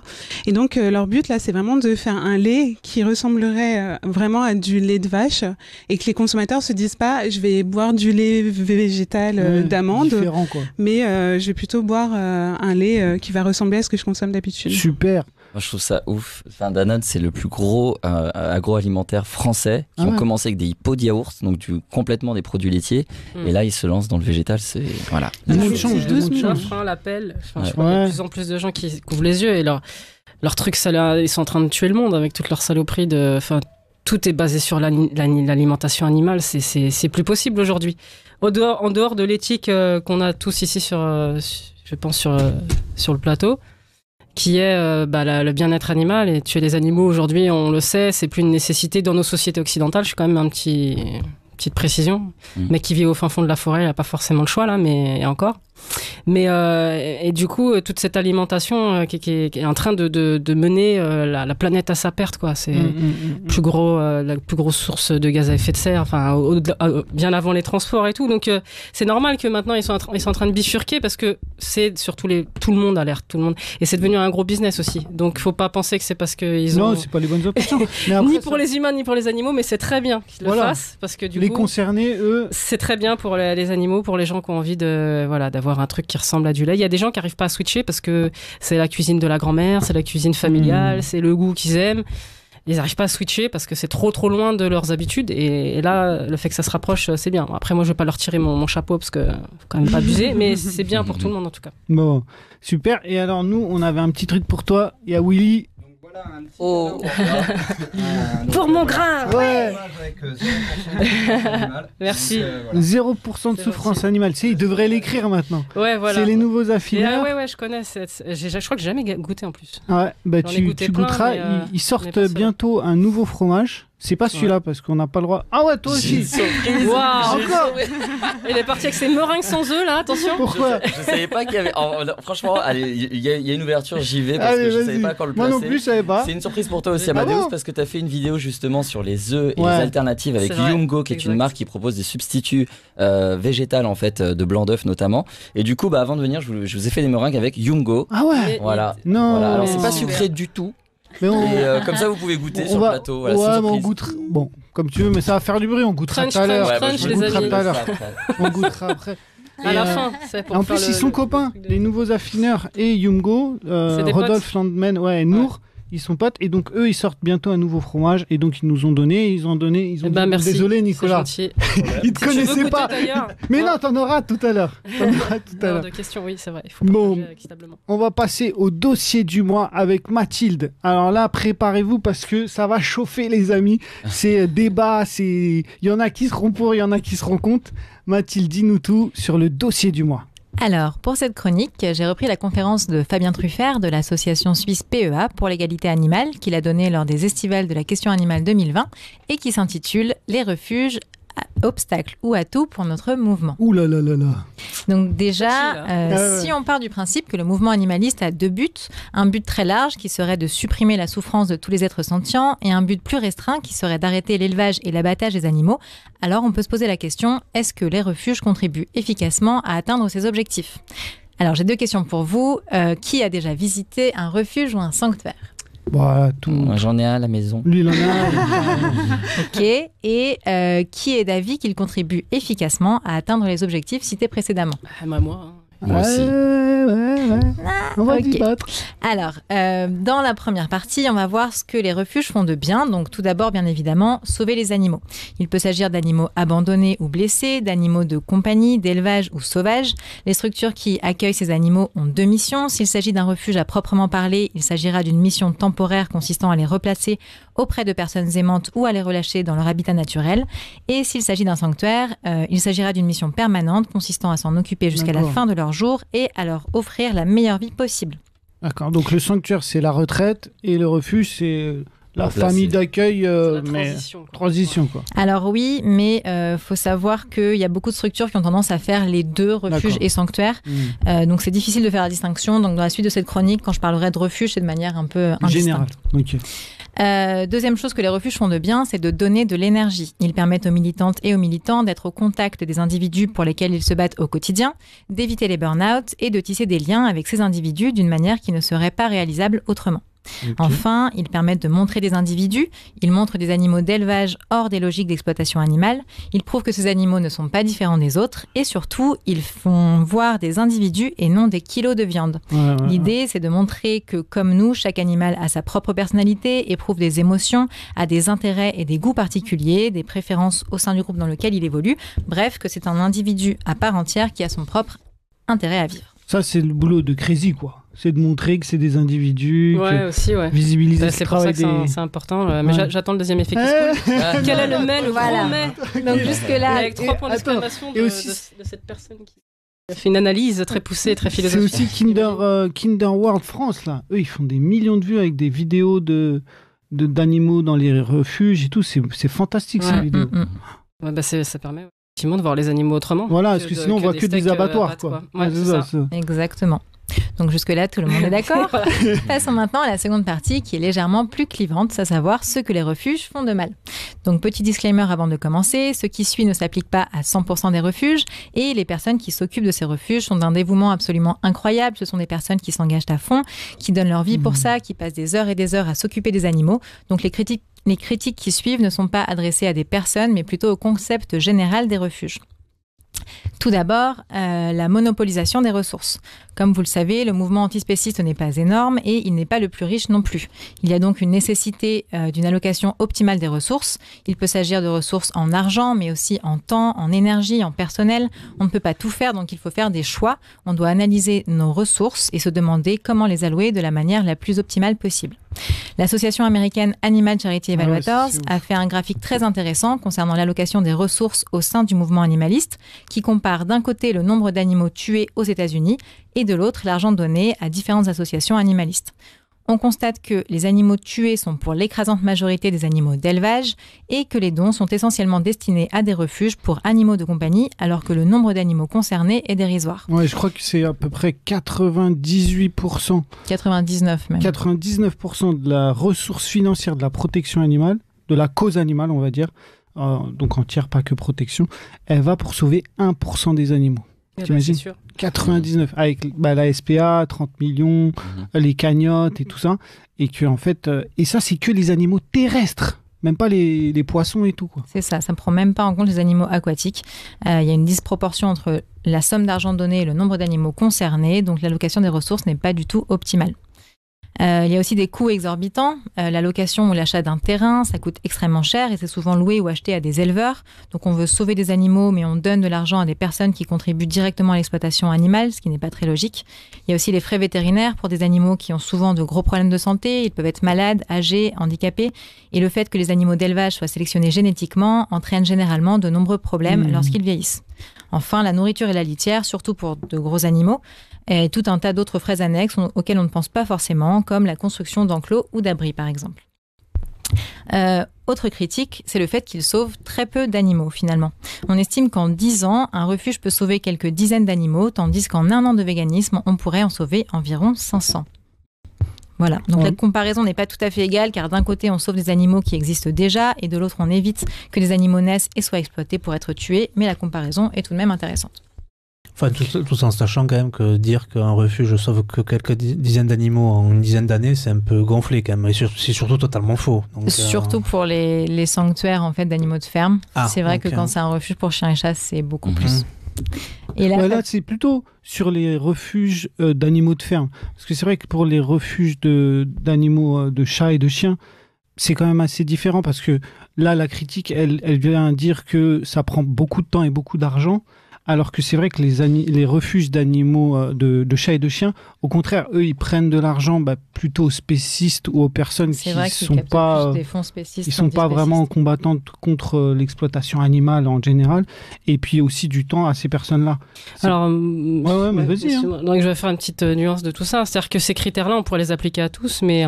Et donc, euh, leur but là, c'est vraiment de faire un lait qui ressemblerait euh, vraiment à du lait de vache et que les consommateurs se disent pas, je vais boire du lait végétal euh, Ouais, d'amande, Différent, quoi. mais euh, je vais plutôt boire euh, un lait euh, qui va ressembler à ce que je consomme d'habitude. Super. Moi, je trouve ça ouf. Enfin, Danone, c'est le plus gros euh, agroalimentaire français qui Ah ont commencé avec des pots de yaourt, donc du, complètement des produits laitiers. Mm. Et là, ils se lancent dans le végétal. C'est voilà. Le monde change, c'est le monde douze change. mille. l'appel. Enfin, Ouais. Je crois qu'il y a Ouais. de plus en plus de gens qui couvrent les yeux et leur, leur truc, ça, ils sont en train de tuer le monde avec toute leur saloperie de. Enfin, tout est basé sur l'alimentation animale. C'est- plus possible aujourd'hui. En dehors, en dehors de l'éthique euh, qu'on a tous ici sur, euh, je pense sur euh, sur le plateau, qui est euh, bah, la- le bien-être animal et tuer les animaux aujourd'hui, on le sait, c'est plus une nécessité dans nos sociétés occidentales. Je suis quand même un petit petite précision. Mm. Mais qui vit au fin fond de la forêt, il n'a pas forcément le choix là, mais et encore. Mais euh, et, et du coup, euh, toute cette alimentation euh, qui, qui est, qui est en train de, de, de mener euh, la, la planète à sa perte, quoi. C'est Mm, mm, mm. plus gros, la plus grosse source de gaz à effet de serre, enfin au- au- bien avant les transports et tout. Donc c'est normal que maintenant ils sont, en train- ils sont en train de bifurquer parce que c'est surtout les tout le monde alerte tout le monde et c'est devenu un gros business aussi. Donc faut pas penser que c'est parce qu'ils ont Non, c'est pas les bonnes options. [LAUGHS] Mais après, ni ça- pour les humains ni pour les animaux, mais c'est très bien qu'ils Voilà. le fassent parce que du les coup concernés, eux, c'est très bien pour les, les animaux, pour les gens qui ont envie de voilà d'avoir un truc qui ressemble à du lait. Il y a des gens qui arrivent pas à switcher parce que c'est la cuisine de la grand-mère, c'est la cuisine familiale, Mhm. c'est le goût qu'ils aiment. Ils n'arrivent pas à switcher parce que c'est trop trop loin de leurs habitudes et, et là le fait que ça se rapproche c'est bien. Après moi je vais pas leur tirer mon, mon chapeau parce que faut quand même pas abuser mais c'est bien pour tout le monde en tout cas. bon, super. Et alors, nous, on avait un petit truc pour toi. Il y a Willy. Oh. Pour mon grain. Ouais. [LAUGHS] Merci. 0% de souffrance gentil. animale. C'est, il devrait l'écrire maintenant. Ouais voilà. C'est les nouveaux Et, affineurs. ah ouais ouais je connais. j'ai- Je crois que j'ai jamais goûté en plus. Ouais, bah tu, tu plein, goûteras. mais, euh, ils, ils sortent bientôt un nouveau fromage. C'est pas celui-là parce qu'on n'a pas le droit. Ah ouais, toi aussi. Waouh. Encore Il est parti avec ses meringues sans œufs là attention. [LAUGHS] Pourquoi Je savais pas qu'il y avait. oh, non, franchement, allez, il y, y a une ouverture, j'y vais parce Allez, que je savais pas quand le Moi placer. non plus, je savais pas. C'est une surprise pour toi aussi, Ah Amadeus, bon parce que tu as fait une vidéo justement sur les œufs et Ouais. les alternatives avec Yumgo, qui est une exact. marque qui propose des substituts euh, végétales en fait, euh, de blanc d'œuf notamment. Et du coup, bah, avant de venir, je vous, je vous ai fait des meringues avec Yumgo. Ah ouais. Mais- Voilà. Non. Voilà. Alors, c'est pas sucré du tout. Mais on, Et euh, comme ça, vous pouvez goûter on sur va- le plateau. Voilà, ouais, mais on goûtera. Bon, comme tu veux, mais ça va faire du bruit. On goûtera Crunch, tout à l'heure. crunch, Ouais, bah, les amis. tout à l'heure. On goûtera après. À la euh, fin, c'est pour En faire plus, le- ils sont le- copains. Les nouveaux affineurs et Yumgo, euh, Rodolphe Landman, ouais, et Nour, ils sont potes. Et donc, eux, ils sortent bientôt un nouveau fromage. Et donc, ils nous ont donné. Ils ont donné. Ils ont Eh ben, dit, merci. Désolé, Nicolas. [LAUGHS] Ils te Si connaissaient pas. Mais hein, non, t'en auras tout à l'heure. [LAUGHS] Tout à l'heure. de question, oui, c'est vrai. Il faut Bon. On va passer au dossier du mois avec Mathilde. Alors là, préparez-vous parce que ça va chauffer, les amis. C'est euh, débat, c'est. Il y en a qui seront pour, il y en a qui seront contre. Mathilde, dis-nous tout sur le dossier du mois. Alors, pour cette chronique, j'ai repris la conférence de Fabien Truffert de l'association suisse PEA pour l'égalité animale qu'il a donnée lors des estivales de la question animale 2020 et qui s'intitule Les refuges, obstacles ou atouts pour notre mouvement. Ouh là là là là. Donc déjà, là. euh, Ah ouais. si on part du principe que le mouvement animaliste a deux buts, un but très large qui serait de supprimer la souffrance de tous les êtres sentients et un but plus restreint qui serait d'arrêter l'élevage et l'abattage des animaux, alors on peut se poser la question, est-ce que les refuges contribuent efficacement à atteindre ces objectifs? Alors j'ai deux questions pour vous. Euh, qui a déjà visité un refuge ou un sanctuaire? Voilà, tout. Moi, J'en ai un à la maison. Lui, il en a. [LAUGHS] Ok. Et euh, qui est d'avis qu'il contribue efficacement à atteindre les objectifs cités précédemment? Ah, bah, moi. hein. Moi aussi. Ouais, ouais, ouais. On va ok. débattre. Alors, euh, dans la première partie, on va voir ce que les refuges font de bien. Donc, tout d'abord, bien évidemment, sauver les animaux. Il peut s'agir d'animaux abandonnés ou blessés, d'animaux de compagnie, d'élevage ou sauvages. Les structures qui accueillent ces animaux ont deux missions. S'il s'agit d'un refuge à proprement parler, il s'agira d'une mission temporaire consistant à les replacer auprès de personnes aimantes ou à les relâcher dans leur habitat naturel. Et s'il s'agit d'un sanctuaire, euh, il s'agira d'une mission permanente consistant à s'en occuper jusqu'à la fin de leur jour et à leur offrir la meilleure vie possible. D'accord. Donc, le sanctuaire, c'est la retraite et le refuge, c'est euh, la famille d'accueil. euh, la mais transition. quoi. transition, quoi. Alors oui, mais euh, faut savoir qu'il y a beaucoup de structures qui ont tendance à faire les deux, refuges et sanctuaires. Hmm. Euh, donc c'est difficile de faire la distinction. Donc dans la suite de cette chronique, quand je parlerai de refuge, c'est de manière un peu indistincte. Général. Ok. Euh, deuxième chose que les refuges font de bien, c'est de donner de l'énergie. Ils permettent aux militantes et aux militants d'être au contact des individus pour lesquels ils se battent au quotidien, d'éviter les burn-out et de tisser des liens avec ces individus d'une manière qui ne serait pas réalisable autrement. Enfin, ils permettent de montrer des individus, ils montrent des animaux d'élevage hors des logiques d'exploitation animale, ils prouvent que ces animaux ne sont pas différents des autres, et surtout, ils font voir des individus et non des kilos de viande. Ouais, ouais, ouais. L'idée, c'est de montrer que, comme nous, chaque animal a sa propre personnalité, éprouve des émotions, a des intérêts et des goûts particuliers, des préférences au sein du groupe dans lequel il évolue, bref, que c'est un individu à part entière qui a son propre intérêt à vivre. Ça, c'est le boulot de Crazy, quoi. C'est de montrer que c'est des individus, Ouais, que aussi, ouais. visibiliser Bah, C'est pour ça que c'est des. c'est important. euh, Mais j'attends le deuxième effet qui se coule. [LAUGHS] Quel est le mais, le Voilà. Donc jusque-là, Avec trois points d'exclamation de, aussi- de- de cette personne qui a fait une analyse très poussée, très C'est philosophique. aussi Kinder, euh, Kinder World France, là. Eux, ils font des millions de vues avec des vidéos de de- d'animaux dans les refuges et tout. C'est c'est fantastique, ces vidéos. Mm, mm. Ouais, bah, c'est- ça permet effectivement de voir les animaux autrement. Voilà, parce que de- sinon on voit que des euh, abattoirs. quoi. Ouais, Ouais, c'est c'est ça, ça. c'est- Exactement. Donc jusque-là, tout le monde est d'accord. [LAUGHS] [LAUGHS] Passons maintenant à la seconde partie qui est légèrement plus clivante, à savoir ce que les refuges font de mal. Donc petit disclaimer avant de commencer, ce qui suit ne s'applique pas à 100% des refuges et les personnes qui s'occupent de ces refuges sont d'un dévouement absolument incroyable. Ce sont des personnes qui s'engagent à fond, qui donnent leur vie pour ça, qui passent des heures et des heures à s'occuper des animaux. Donc les critiques, les critiques qui suivent ne sont pas adressées à des personnes, mais plutôt au concept général des refuges. Tout d'abord, euh, la monopolisation des ressources. Comme vous le savez, le mouvement antispéciste n'est pas énorme et il n'est pas le plus riche non plus. Il y a donc une nécessité euh, d'une allocation optimale des ressources. Il peut s'agir de ressources en argent, mais aussi en temps, en énergie, en personnel. On ne peut pas tout faire, donc il faut faire des choix. On doit analyser nos ressources et se demander comment les allouer de la manière la plus optimale possible. L'association américaine Animal Charity Ah ouais, Evaluators a fait un graphique très intéressant concernant l'allocation des ressources au sein du mouvement animaliste, qui compare d'un côté le nombre d'animaux tués aux États-Unis et de l'autre l'argent donné à différentes associations animalistes. On constate que les animaux tués sont pour l'écrasante majorité des animaux d'élevage et que les dons sont essentiellement destinés à des refuges pour animaux de compagnie, alors que le nombre d'animaux concernés est dérisoire. Ouais, je crois que c'est à peu près 98%, 99 même. 99% de la ressource financière de la protection animale, de la cause animale, on va dire, euh, donc entière, pas que protection, elle va pour sauver 1% des animaux. Eh ben, T'imagines sûr. 99 avec bah, la SPA 30 millions les cagnottes et tout ça et que en fait euh, et ça c'est que les animaux terrestres même pas les, les poissons et tout quoi C'est ça, ça ne prend même pas en compte les animaux aquatiques. Euh, Il y a une disproportion entre la somme d'argent donnée et le nombre d'animaux concernés, donc l'allocation des ressources n'est pas du tout optimale. Euh, il y a aussi des coûts exorbitants. Euh, la location ou l'achat d'un terrain, ça coûte extrêmement cher et c'est souvent loué ou acheté à des éleveurs. Donc on veut sauver des animaux, mais on donne de l'argent à des personnes qui contribuent directement à l'exploitation animale, ce qui n'est pas très logique. Il y a aussi les frais vétérinaires pour des animaux qui ont souvent de gros problèmes de santé. Ils peuvent être malades, âgés, handicapés. Et le fait que les animaux d'élevage soient sélectionnés génétiquement entraîne généralement de nombreux problèmes Mmh. lorsqu'ils vieillissent. Enfin, la nourriture et la litière, surtout pour de gros animaux, et tout un tas d'autres frais annexes auxquels on ne pense pas forcément, comme la construction d'enclos ou d'abris par exemple. Euh, autre critique, c'est le fait qu'il sauve très peu d'animaux finalement. On estime qu'en 10 ans, un refuge peut sauver quelques dizaines d'animaux, tandis qu'en un an de véganisme, on pourrait en sauver environ 500. Voilà, donc Ouais. la comparaison n'est pas tout à fait égale car d'un côté on sauve des animaux qui existent déjà et de l'autre on évite que les animaux naissent et soient exploités pour être tués, mais la comparaison est tout de même intéressante. Enfin, tout, tout en sachant quand même que dire qu'un refuge sauve que quelques di- dizaines d'animaux en une dizaine d'années, c'est un peu gonflé quand même. Et sur- c'est surtout totalement faux. Donc, euh, Surtout pour les, les sanctuaires en fait d'animaux de ferme. Ah, c'est vrai que quand c'est un refuge pour chiens et chats, c'est beaucoup Mhm. plus. Et là, Ouais, là c'est plutôt sur les refuges euh, d'animaux de ferme. Parce que c'est vrai que pour les refuges d'animaux euh, de chats et de chiens c'est quand même assez différent parce que là la critique elle, elle vient dire que ça prend beaucoup de temps et beaucoup d'argent alors que c'est vrai que les, refuges d'animaux euh, de, de chats et de chiens, au contraire, eux, ils prennent de l'argent bah, plutôt aux spécistes ou aux personnes qui qu'ils sont pas, euh, ils sont pas vraiment combattantes contre euh, l'exploitation animale en général, et puis aussi du temps à ces personnes-là. Alors, Ouais, ouais, mais vas-y, hein. Donc, je vais faire une petite nuance de tout ça. C'est-à-dire que ces critères-là, on pourrait les appliquer à tous, mais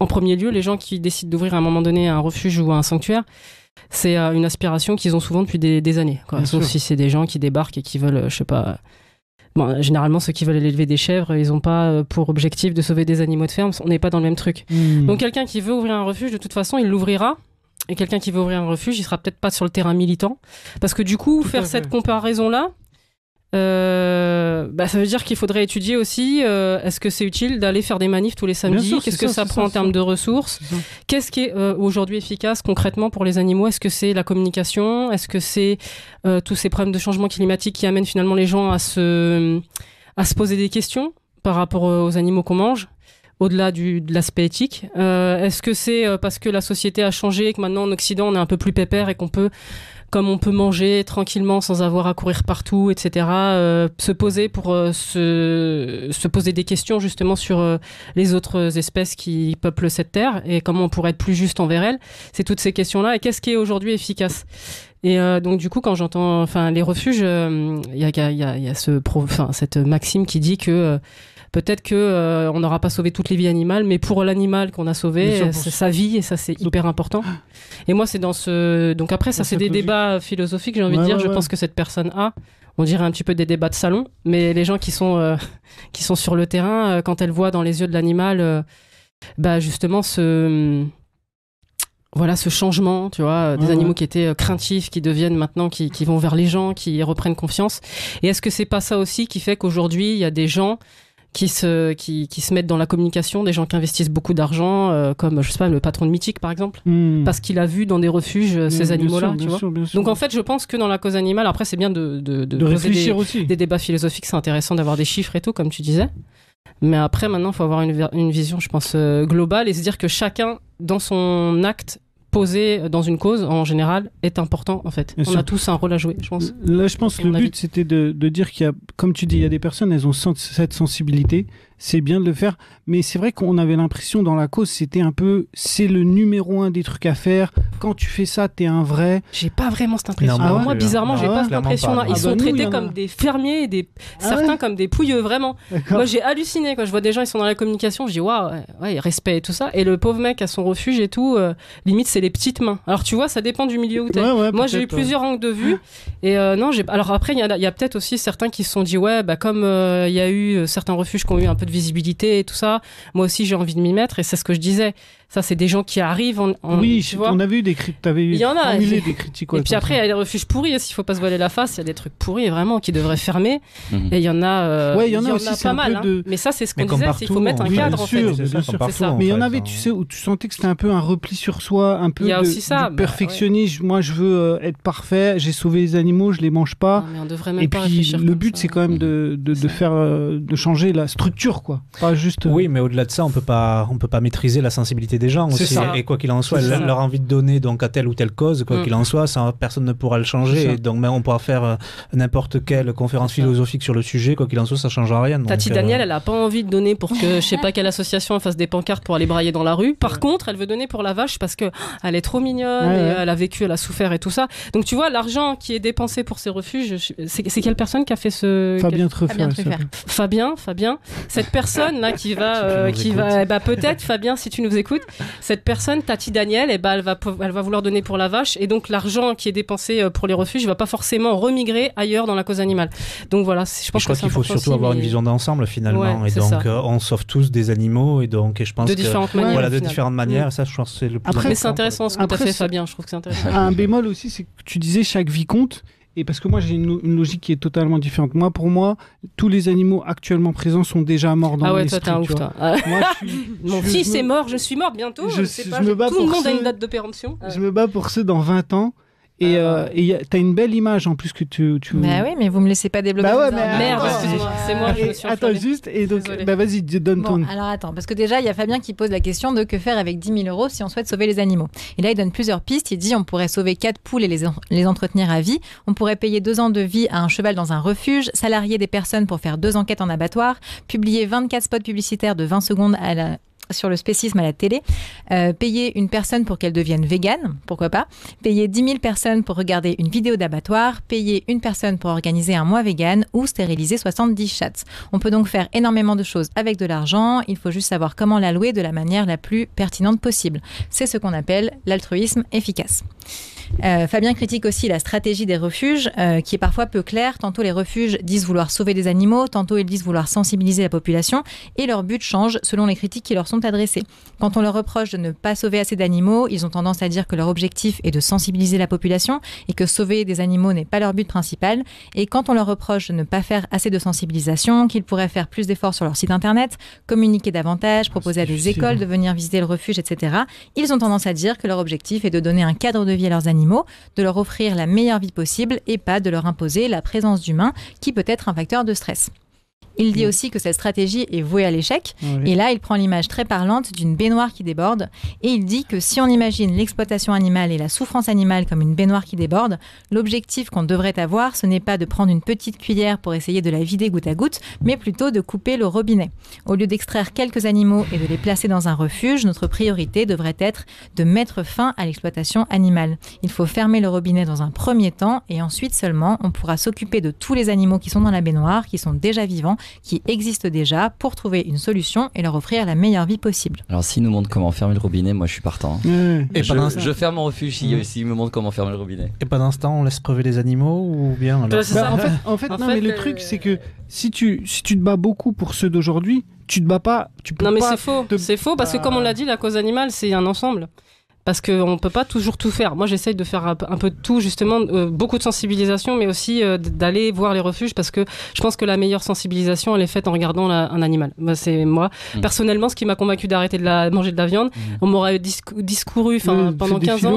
en premier lieu, les gens qui décident d'ouvrir à un moment donné un refuge ou un sanctuaire, c'est euh, une aspiration qu'ils ont souvent depuis des, des années. Quoi. Sauf sûr. si c'est des gens qui débarquent et qui veulent, euh, je sais pas. Bon, euh, généralement, ceux qui veulent élever des chèvres, ils n'ont pas pour objectif de sauver des animaux de ferme. On n'est pas dans le même truc. Hmm. Donc quelqu'un qui veut ouvrir un refuge, de toute façon, il l'ouvrira. Et quelqu'un qui veut ouvrir un refuge, il sera peut-être pas sur le terrain militant. Parce que du coup, Tout faire cette comparaison-là, euh, bah, ça veut dire qu'il faudrait étudier aussi euh, est-ce que c'est utile d'aller faire des manifs tous les samedis Qu'est-ce que ça, prend ça, en termes de ressources. Qu'est-ce qui est euh, aujourd'hui efficace concrètement pour les animaux Est-ce que c'est la communication Est-ce que c'est tous ces problèmes de changement climatique qui amènent finalement les gens à se, à se poser des questions par rapport aux animaux qu'on mange au-delà de l'aspect éthique Est-ce que c'est parce que la société a changé et que maintenant en Occident on est un peu plus pépère et qu'on peut, comme on peut manger tranquillement sans avoir à courir partout, etc., euh, se poser pour euh, se, se poser des questions justement sur euh, les autres espèces qui peuplent cette terre et comment on pourrait être plus juste envers elles C'est toutes ces questions-là. Et qu'est-ce qui est aujourd'hui efficace? Et donc du coup, quand j'entends, enfin, les refuges, il y, a, y, a, cette maxime qui dit que peut-être que euh, on n'aura pas sauvé toutes les vies animales, mais pour l'animal qu'on a sauvé, sûr, c'est sa vie et ça c'est hyper important. [GASPS] Et moi c'est dans ce donc après ça c'est des logique. débats philosophiques j'ai envie de dire. ouais, je ouais. pense que cette personne a, on dirait un petit peu des débats de salon, mais les gens qui sont euh, [LAUGHS] qui sont sur le terrain euh, quand elles voient dans les yeux de l'animal, euh, bah justement ce voilà ce changement, tu vois, des animaux qui étaient craintifs, qui deviennent maintenant, qui, qui vont vers les gens, qui reprennent confiance. Et est-ce que c'est pas ça aussi qui fait qu'aujourd'hui il y a des gens qui se qui, qui se mettent dans la communication, des gens qui investissent beaucoup d'argent, euh, comme je sais pas le patron de Mythique par exemple, Hmm. parce qu'il a vu dans des refuges euh, Bien- ces animaux-là. Donc en fait, je pense que dans la cause animale, après c'est bien de de, de poser réfléchir des, aussi. des débats philosophiques, c'est intéressant d'avoir des chiffres et tout, comme tu disais. Mais après, maintenant, il faut avoir une, une vision, je pense, euh, globale et se dire que chacun, dans son acte posé dans une cause, en général, est important, en fait. Bien On sûr. a tous un rôle à jouer, je pense. Là, je pense que le but, c'était de, de dire qu'il y a, comme tu dis, il y a des personnes, elles ont cette sensibilité. C'est bien de le faire. Mais c'est vrai qu'on avait l'impression dans la cause, c'était un peu, c'est le numéro un des trucs à faire. Quand tu fais ça, t'es un vrai. J'ai pas vraiment cette impression. Non, moi hein. bizarrement, Non, j'ai pas cette pas, Ils non. sont Ah bah, traités comme des fermiers et des... Ah certains ouais comme des pouilleux, vraiment. Moi, j'ai halluciné quand je vois des gens, ils sont dans la communication, je dis waouh, ouais, respect et tout ça. Et le pauvre mec à son refuge et tout, euh, limite, c'est les petites mains. Alors, tu vois, ça dépend du milieu où t'es. Ouais, ouais, Moi, j'ai eu plusieurs angles de vue. Et euh, non, j'ai. Alors après, il y, a- il y a peut-être aussi certains qui se sont dit ouais, bah comme euh, il y a eu certains refuges qui ont eu un peu de visibilité et tout ça, moi aussi j'ai envie de m'y mettre. Et c'est ce que je disais. Ça, c'est des gens qui arrivent. En, en- Oui, tu je- vois. on avait eu des critiques. Il y en a, et- des critiques. Et puis après, il y a les refuges pourris, s'il faut pas se voiler la face, il y a des trucs pourris vraiment qui devraient fermer. Mhm. Et il y en a, euh, Ouais, il y en a aussi, pas mal. hein. de- Mais ça, c'est ce qu'on disait, c'est qu'il faut partout, mettre un oui, cadre bien en sûr, fait. ça, sûr. partout, ça. en Mais il y en avait, hein. tu sais, où tu sentais que c'était un peu un repli sur soi, un peu Il y a de, aussi ça, du bah, perfectionnisme. Moi, je veux euh, être parfait. J'ai sauvé les animaux, je les mange pas. Non, mais on devrait même Et puis le but, c'est quand même de, de faire, euh, de changer la structure, quoi. Pas juste. euh, Oui, mais au-delà de ça, on peut pas, on peut pas maîtriser la sensibilité des gens aussi. ça. Et quoi qu'il en soit, leur, envie de donner donc à telle ou telle cause, quoi Mm. qu'il en soit, ça, personne ne pourra le changer. donc, mais on pourra faire euh, n'importe quelle conférence philosophique sur le sujet, quoi qu'il en soit, ça changera rien. donc, Tati euh, Daniel, elle a pas envie de donner pour que je sais pas quelle association fasse des pancartes pour aller brailler dans la rue. Par contre, elle veut donner pour la vache parce que ah, elle est trop mignonne, Ouais, et ouais. elle a vécu, elle a souffert et tout ça. Donc tu vois, l'argent qui est dépensé pour ces refuges, c'est quelle personne qui a fait ce Fabien Treffer. Fabien. Fabien, Fabien, cette personne là qui [LAUGHS] va, euh, qui va, ben, peut-être Fabien, si tu nous écoutes, cette personne, Tati Daniel, eh ben, elle va, elle va vouloir donner pour la vache et donc l'argent qui est dépensé euh, pour les refuges va pas forcément remigrer ailleurs dans la cause animale. Donc voilà, je Je pense crois que c'est qu'il faut surtout aussi, avoir une vision d'ensemble finalement. Ouais, et donc, ça. euh, on sauve tous des animaux. Et donc, et je pense de que. différentes manières. Voilà, de différentes manières. Ça, je pense que c'est le plus Après, Mais c'est intéressant ce que tu as fait, Fabien. Je trouve que c'est intéressant. Un bémol aussi, c'est que tu disais chaque vie compte. Et parce que moi, j'ai une, une logique qui est totalement différente. Moi, pour moi, tous les animaux actuellement présents sont déjà morts dans Ah ouais, toi, t'es un ouf, toi. Ah, Moi, je [LAUGHS] suis- Mon je- fils je me- est mort, je suis morte bientôt. Je- Je, sais pas, me bats tout le pour monde a une date de péremption. Je me bats pour ceux dans 20 ans. Et euh, et y a- t'as une belle image en plus que tu. tu... Bah oui, mais vous me laissez pas développer. Bah ouais, mais. Merde, c'est moi, me suis attends juste, et donc, Désolée. bah vas-y, donne Bon, ton. alors attends, parce que déjà, il y a Fabien qui pose la question de que faire avec 10 000 euros si on souhaite sauver les animaux. Et là, il donne plusieurs pistes. Il dit on pourrait sauver quatre poules et les, en- les entretenir à vie. On pourrait payer deux ans de vie à un cheval dans un refuge, salarier des personnes pour faire deux enquêtes en abattoir, publier 24 spots publicitaires de 20 secondes à la- sur le spécisme à la télé, euh, payer une personne pour qu'elle devienne végane, pourquoi pas, payer 10 000 personnes pour regarder une vidéo d'abattoir, payer une personne pour organiser un mois vegan ou stériliser 70 chats. On peut donc faire énormément de choses avec de l'argent, il faut juste savoir comment l'allouer de la manière la plus pertinente possible. C'est ce qu'on appelle l'altruisme efficace. Euh, Fabien critique aussi la stratégie des refuges, euh, qui est parfois peu claire. Tantôt les refuges disent vouloir sauver des animaux, tantôt ils disent vouloir sensibiliser la population, et leur but change selon les critiques qui leur sont adressées. Quand on leur reproche de ne pas sauver assez d'animaux, ils ont tendance à dire que leur objectif est de sensibiliser la population et que sauver des animaux n'est pas leur but principal. Et quand on leur reproche de ne pas faire assez de sensibilisation, qu'ils pourraient faire plus d'efforts sur leur site internet, communiquer davantage, proposer à des écoles de venir visiter le refuge, etc., ils ont tendance à dire que leur objectif est de donner un cadre de vie à leurs animaux, de leur offrir la meilleure vie possible et pas de leur imposer la présence d'humains qui peut être un facteur de stress. Il dit Mm. aussi que cette stratégie est vouée à l'échec et là, il prend l'image très parlante d'une baignoire qui déborde et il dit que si on imagine l'exploitation animale et la souffrance animale comme une baignoire qui déborde, l'objectif qu'on devrait avoir, ce n'est pas de prendre une petite cuillère pour essayer de la vider goutte à goutte, mais plutôt de couper le robinet. Au lieu d'extraire quelques animaux et de les placer dans un refuge, notre priorité devrait être de mettre fin à l'exploitation animale. Il faut fermer le robinet dans un premier temps et ensuite seulement on pourra s'occuper de tous les animaux qui sont dans la baignoire, qui sont déjà vivants qui existent déjà pour trouver une solution et leur offrir la meilleure vie possible. Alors s'il nous montre comment fermer le robinet, moi je suis partant. Et je, ferme mon refuge s'il Mhm. s'il me montre comment fermer le robinet. et ce temps, on laisse crever les animaux ou bien alors Bah, Bah, ça. en fait, [LAUGHS] en fait, En non, fait, mais le euh, truc, c'est que si tu, si tu te bats beaucoup pour ceux d'aujourd'hui, tu te bats pas. Tu peux Non mais pas c'est faux, te- c'est faux parce que comme on l'a dit, la cause animale c'est un ensemble. Parce qu'on peut pas toujours tout faire. Moi, j'essaye de faire un peu de tout, justement, euh, beaucoup de sensibilisation, mais aussi euh, d'aller voir les refuges, parce que je pense que la meilleure sensibilisation, elle est faite en regardant la- un animal. Moi, c'est moi. Mm. Personnellement, ce qui m'a convaincu d'arrêter de la, manger de la viande, Mm. on m'aurait discou- discouru, pendant fais des 15 ans.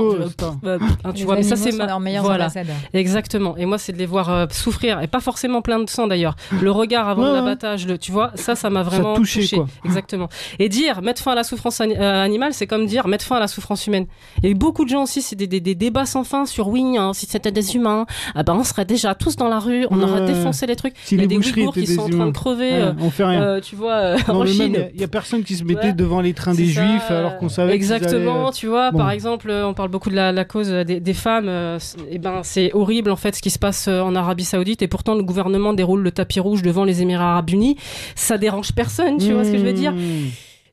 euh, hein, tu Les vois, mais ça c'est ma- meilleurs voilà. Exactement. Et moi, c'est de les voir euh, souffrir et pas forcément plein de sang d'ailleurs. Le regard avant Ouais, ouais. l'abattage, le, tu vois, ça, ça m'a vraiment touché, touché. quoi. Exactement. Et dire mettre fin à la souffrance ani- euh, animale, c'est comme dire mettre fin à la souffrance humaine. Et beaucoup de gens aussi, c'est des, des- des débats sans fin sur oui, hein, si c'était des humains, ah ben on serait déjà tous dans la rue, on aurait Ouais. défoncé les trucs. Si Il y a des Ouïghours qui sont en train de crever. Ouais, euh, on fait rien. euh, tu vois, euh, en Chine. il y a personne qui se mettait Ouais. devant les trains des ça, juifs alors qu'on savait Exactement, allaient- tu vois, Bon. par exemple, on parle beaucoup de la, la cause des, des femmes. euh, c- eh ben, c'est horrible en fait ce qui se passe en Arabie Saoudite et pourtant le gouvernement déroule le tapis rouge devant les Émirats Arabes Unis. Ça dérange personne, tu vois ce que je veux dire?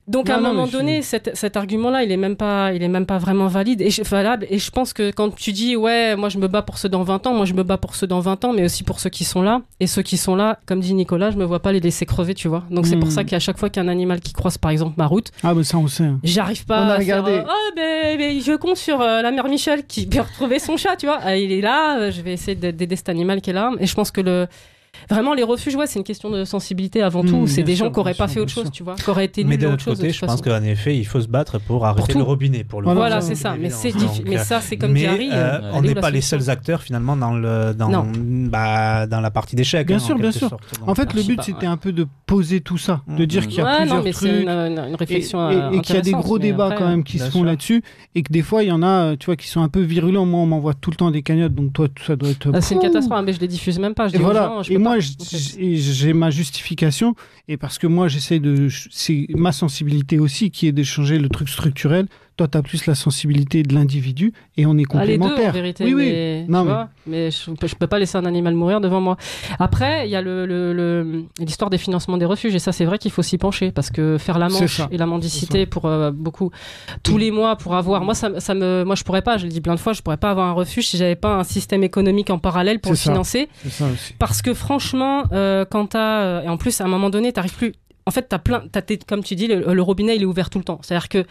Donc à un non, moment mais je- donné, cet, cet argument-là, il est même pas, il est même pas vraiment valide et je- valable. Et je pense que quand tu dis ouais, moi je me bats pour ceux dans 20 ans, moi je me bats pour ceux dans 20 ans, mais aussi pour ceux qui sont là. Et ceux qui sont là, comme dit Nicolas, je me vois pas les laisser crever, tu vois. Donc c'est pour Hmm. ça qu'à chaque fois qu'il y a un animal qui croise par exemple ma route, Ah, mais ça, on sait. hein. j'arrive pas On a à regardé. faire, euh, oh ben, ben, je compte sur euh, la mère Michel qui peut retrouver son chat, tu vois. Ah, il est là, euh, je vais essayer d'a- d'aider cet animal qui est là. Et je pense que le Vraiment, les refuges, ouais, c'est une question de sensibilité avant Mmh, tout. C'est des gens qui n'auraient pas sûr, fait autre chose, sûr. tu vois, qui auraient été Mais d'un autre chose. côté, je pense qu'en effet, il faut se battre pour arrêter tout. le robinet. Pour le Voilà, c'est ça. Mais c'est mais ça, c'est comme Harry. euh, euh, on n'est pas les solution seuls acteurs finalement dans, le, dans, bah, dans la partie d'échecs. Bien hein, sûr, en bien sûr. En fait, le but, c'était un peu de poser tout ça, de Mhm. dire qu'il y a plusieurs trucs. Et, réflexion. et- euh, qu'il y a des gros débats quand même qui se font là-dessus et que des fois il y en a tu vois qui sont un peu virulents moi on m'envoie tout le temps des cagnottes donc toi tout ça doit être ah, C'est une catastrophe, mais je les diffuse même pas. Je et voilà gens, je et peux moi j'ai ma justification et parce que moi j'essaie de c'est ma sensibilité aussi qui est d'échanger le truc structurel toi tu as plus la sensibilité de l'individu et on est Ah, les deux, en complémentaires vérité. oui oui mais, Non, tu mais- vois, mais je, je peux pas laisser un animal mourir devant moi. Après, il y a le- le- le- l'histoire des financements des refuges, et ça, c'est vrai qu'il faut s'y pencher, parce que faire la manche et la mendicité pour euh, beaucoup, tous les mois, pour avoir. Moi, ça, ça me, moi, je pourrais pas, je le dis plein de fois, je pourrais pas avoir un refuge si j'avais pas un système économique en parallèle pour le ça. financer. ça aussi Parce que franchement, euh, quand t'as. euh, et en plus, à un moment donné, t'arrives plus. En fait, t'as plein. T'as tes- comme tu dis, le, le robinet, il est ouvert tout le temps. C'est-à-dire que